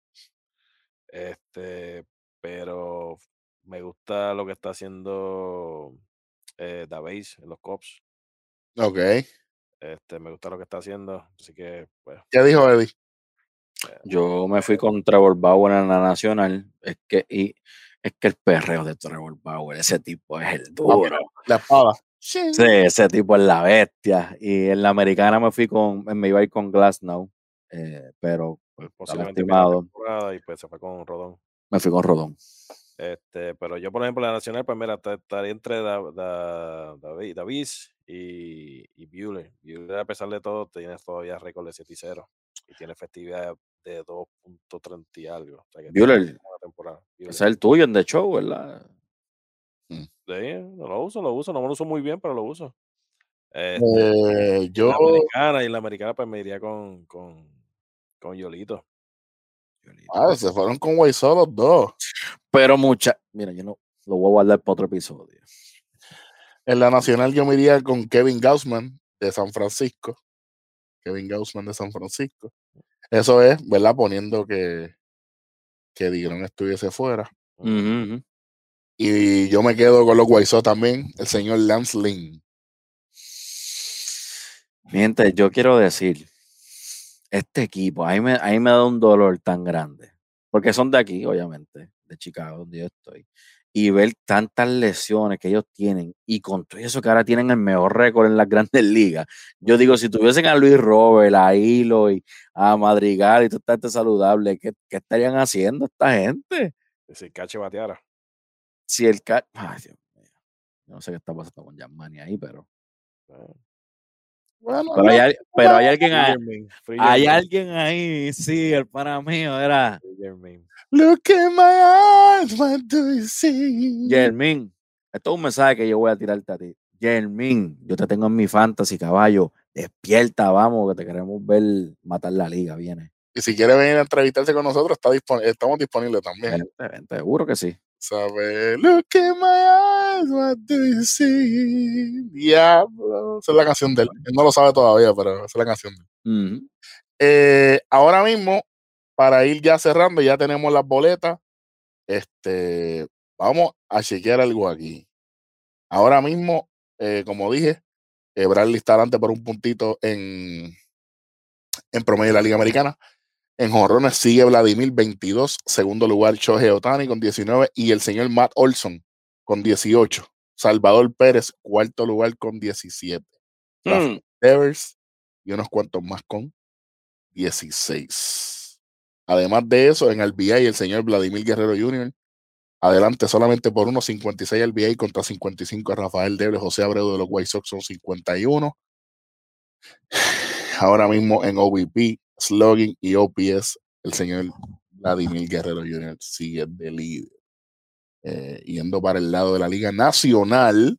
Speaker 3: Este, pero me gusta lo que está haciendo eh, Davies en los Cops.
Speaker 1: Ok.
Speaker 3: Este, me gusta lo que está haciendo. Así que, pues,
Speaker 1: ¿Qué dijo Eddie?
Speaker 2: Yo me fui con Trevor Bauer en la nacional. Es que, y, es que el perreo de Trevor Bauer, ese tipo es el duro.
Speaker 1: La espada.
Speaker 2: Sí, ese tipo es la bestia. Y en la americana me fui con, me iba a ir con Glasnow, eh, pero
Speaker 3: pues, posiblemente y pues se fue con Rodón.
Speaker 2: Me fui con Rodón.
Speaker 3: Este, pero yo, por ejemplo, en la nacional, pues mira, ta- estaría entre Da- Da- Davi- Davis y, y Bueller. Bueller, a pesar de todo, tiene todavía récord de 7 y 0 y tiene efectividad de 2.30 y algo. O sea que tiene
Speaker 2: Bueller,
Speaker 3: una buena temporada. Bueller.
Speaker 2: ese es el tuyo en The Show, ¿verdad?
Speaker 3: Sí, no lo uso, lo uso, no me lo uso muy bien, pero lo uso. Este,
Speaker 1: Eh, yo,
Speaker 3: la americana, y en la americana, pues me iría con, con, con Yolito.
Speaker 1: ah, se fueron con Guaysó los dos.
Speaker 2: Pero mucha, mira, yo no lo voy a guardar para otro episodio.
Speaker 1: En la nacional yo me iría con Kevin Gaussman de San Francisco. Kevin Gaussman de San Francisco. Eso es, ¿verdad? Poniendo que, que Digron estuviese fuera. Y yo me quedo con los Guaysó también, el señor Lance Lynn.
Speaker 2: Mi gente, yo quiero decir, este equipo, a mí, me, a mí me da un dolor tan grande, porque son de aquí, obviamente, de Chicago, donde yo estoy, y ver tantas lesiones que ellos tienen, y con todo eso que ahora tienen el mejor récord en las [laughs] grandes ligas. Yo digo, si tuviesen a Luis Robert, a Hilo y a Madrigal y toda esta saludable, ¿qué, ¿qué estarían haciendo esta gente?
Speaker 3: Si Cache bateara.
Speaker 2: Si el ca- Ay, Dios mío. Yo no sé qué está pasando con Yamani ahí, pero.
Speaker 3: eh,
Speaker 1: Bueno,
Speaker 2: Pero hay,
Speaker 1: no,
Speaker 2: al- pero hay alguien ahí. Hay alguien ahí, sí, el pana mío era.
Speaker 1: Look in my eyes, what do you see?
Speaker 2: Yermin. Esto es un mensaje que yo voy a tirarte a ti. Yermin, yo te tengo en mi fantasy, caballo. Despierta, vamos, que te queremos ver matar la liga, viene.
Speaker 1: Y si quiere venir a entrevistarse con nosotros, está dispon- estamos disponibles también.
Speaker 2: Vente, vente, seguro que sí.
Speaker 1: ¿Sabe? Look in my what Diablo. Esa es la canción de él. Él no lo sabe todavía, pero esa es la canción de él. Eh, ahora mismo, para ir ya cerrando, ya tenemos las boletas. Este, vamos a chequear algo aquí. Ahora mismo, eh, como dije, eh, Bradley está adelante por un puntito en, en promedio de la Liga Americana. En jonrones sigue Vladimir 22, segundo lugar Shohei Otani con 19 y el señor Matt Olson con 18. Salvador Pérez, cuarto lugar con 17. Rafael
Speaker 2: Mm.
Speaker 1: Y unos cuantos más con 16. Además de eso, en RBI el señor Vladimir Guerrero Jr. Adelante solamente por unos 56 RBI contra 55 Rafael Devers, José Abreu de los White Sox son 51. [sighs] Ahora mismo en OVP, slugging y OPS, el señor Vladimir Guerrero Jr. sigue de líder. Eh, yendo para el lado de la Liga Nacional,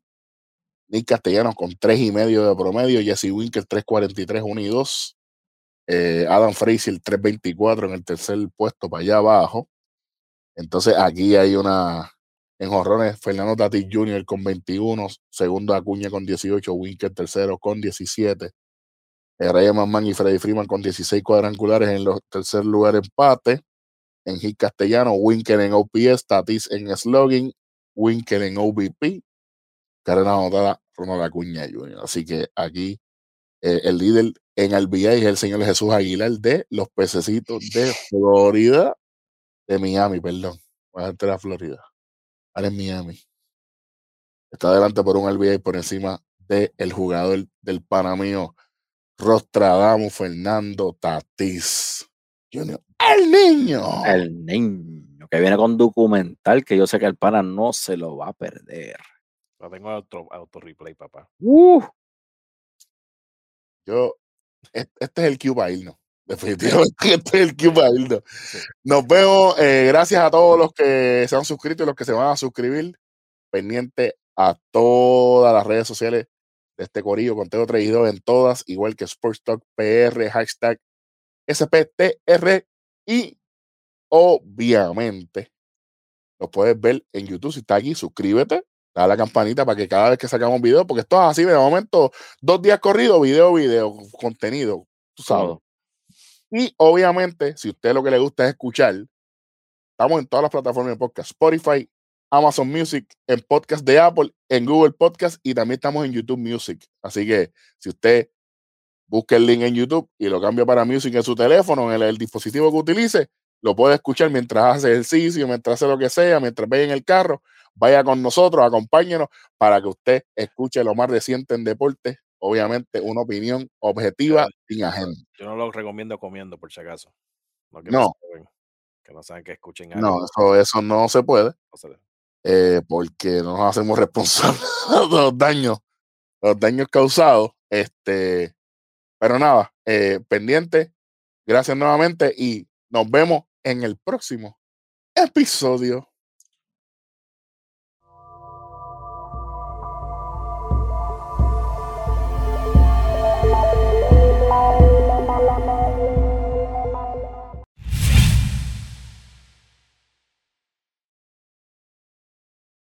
Speaker 1: Nick Castellanos con tres y medio de promedio, Jesse Winker 3.43, 1 y 2. Eh, Adam Frazier 3.24 en el tercer puesto para allá abajo. Entonces aquí hay una en jorrones, Fernando Tatis Jr. con 21, segundo Acuña con 18, Winker tercero con 17. Eh, Ryan McMahon y Freddy Freeman con 16 cuadrangulares en los tercer lugar empate. En Hit Castellano, Winker en OPS, Tatis en slugging, Winker en OBP, carrera anotada Ronald Acuña Jr. Así que aquí eh, el líder en RBI es el señor Jesús Aguilar de los pececitos de Florida, de Miami, perdón. A darte la Florida. Ahora en Miami. Está adelante por un RBI por encima del jugador del Panamío, Rostradamus Fernando Tatis. Jr. ¡El niño!
Speaker 2: El niño que viene con documental que yo sé que el pana no se lo va a perder.
Speaker 3: Lo tengo auto, auto replay, papá.
Speaker 2: Uh,
Speaker 1: Yo, es- este es el para irnos. Definitivamente, [laughs] este es el irnos.
Speaker 3: Sí.
Speaker 1: Nos vemos. eh, gracias a todos los que se han suscrito y los que se van a suscribir. Pendiente a todas las redes sociales de este corillo. Conteo 3 y 2 en todas, igual que Sports Talk PR, hashtag SPTR. Y obviamente lo puedes ver en YouTube. Si está aquí, suscríbete. Dale a la campanita para que cada vez que sacamos video, porque esto es así de momento, dos días corridos, video, video, contenido, tú sabes. Y obviamente, si a usted lo que le gusta es escuchar, estamos en todas las plataformas de podcast, Spotify, Amazon Music, en podcast de Apple, en Google Podcast y también estamos en YouTube Music. Así que si usted busca el link en YouTube y lo cambia para Music en su teléfono, en el, el dispositivo que utilice, lo puede escuchar mientras hace ejercicio, mientras hace lo que sea, mientras vaya en el carro. Vaya con nosotros, acompáñenos para que usted escuche lo más reciente en deporte. Obviamente, una opinión objetiva, sin agenda.
Speaker 3: Yo no lo recomiendo comiendo, por si acaso. No, que
Speaker 1: No.
Speaker 3: saben, que no saben que escuchen
Speaker 1: No,
Speaker 3: algo.
Speaker 1: eso, eso no se puede.
Speaker 3: no se-
Speaker 1: eh, porque no nos hacemos [laughs] responsables de los daños, los daños causados. Este, pero nada, eh, pendiente. Gracias nuevamente y nos vemos en el próximo episodio.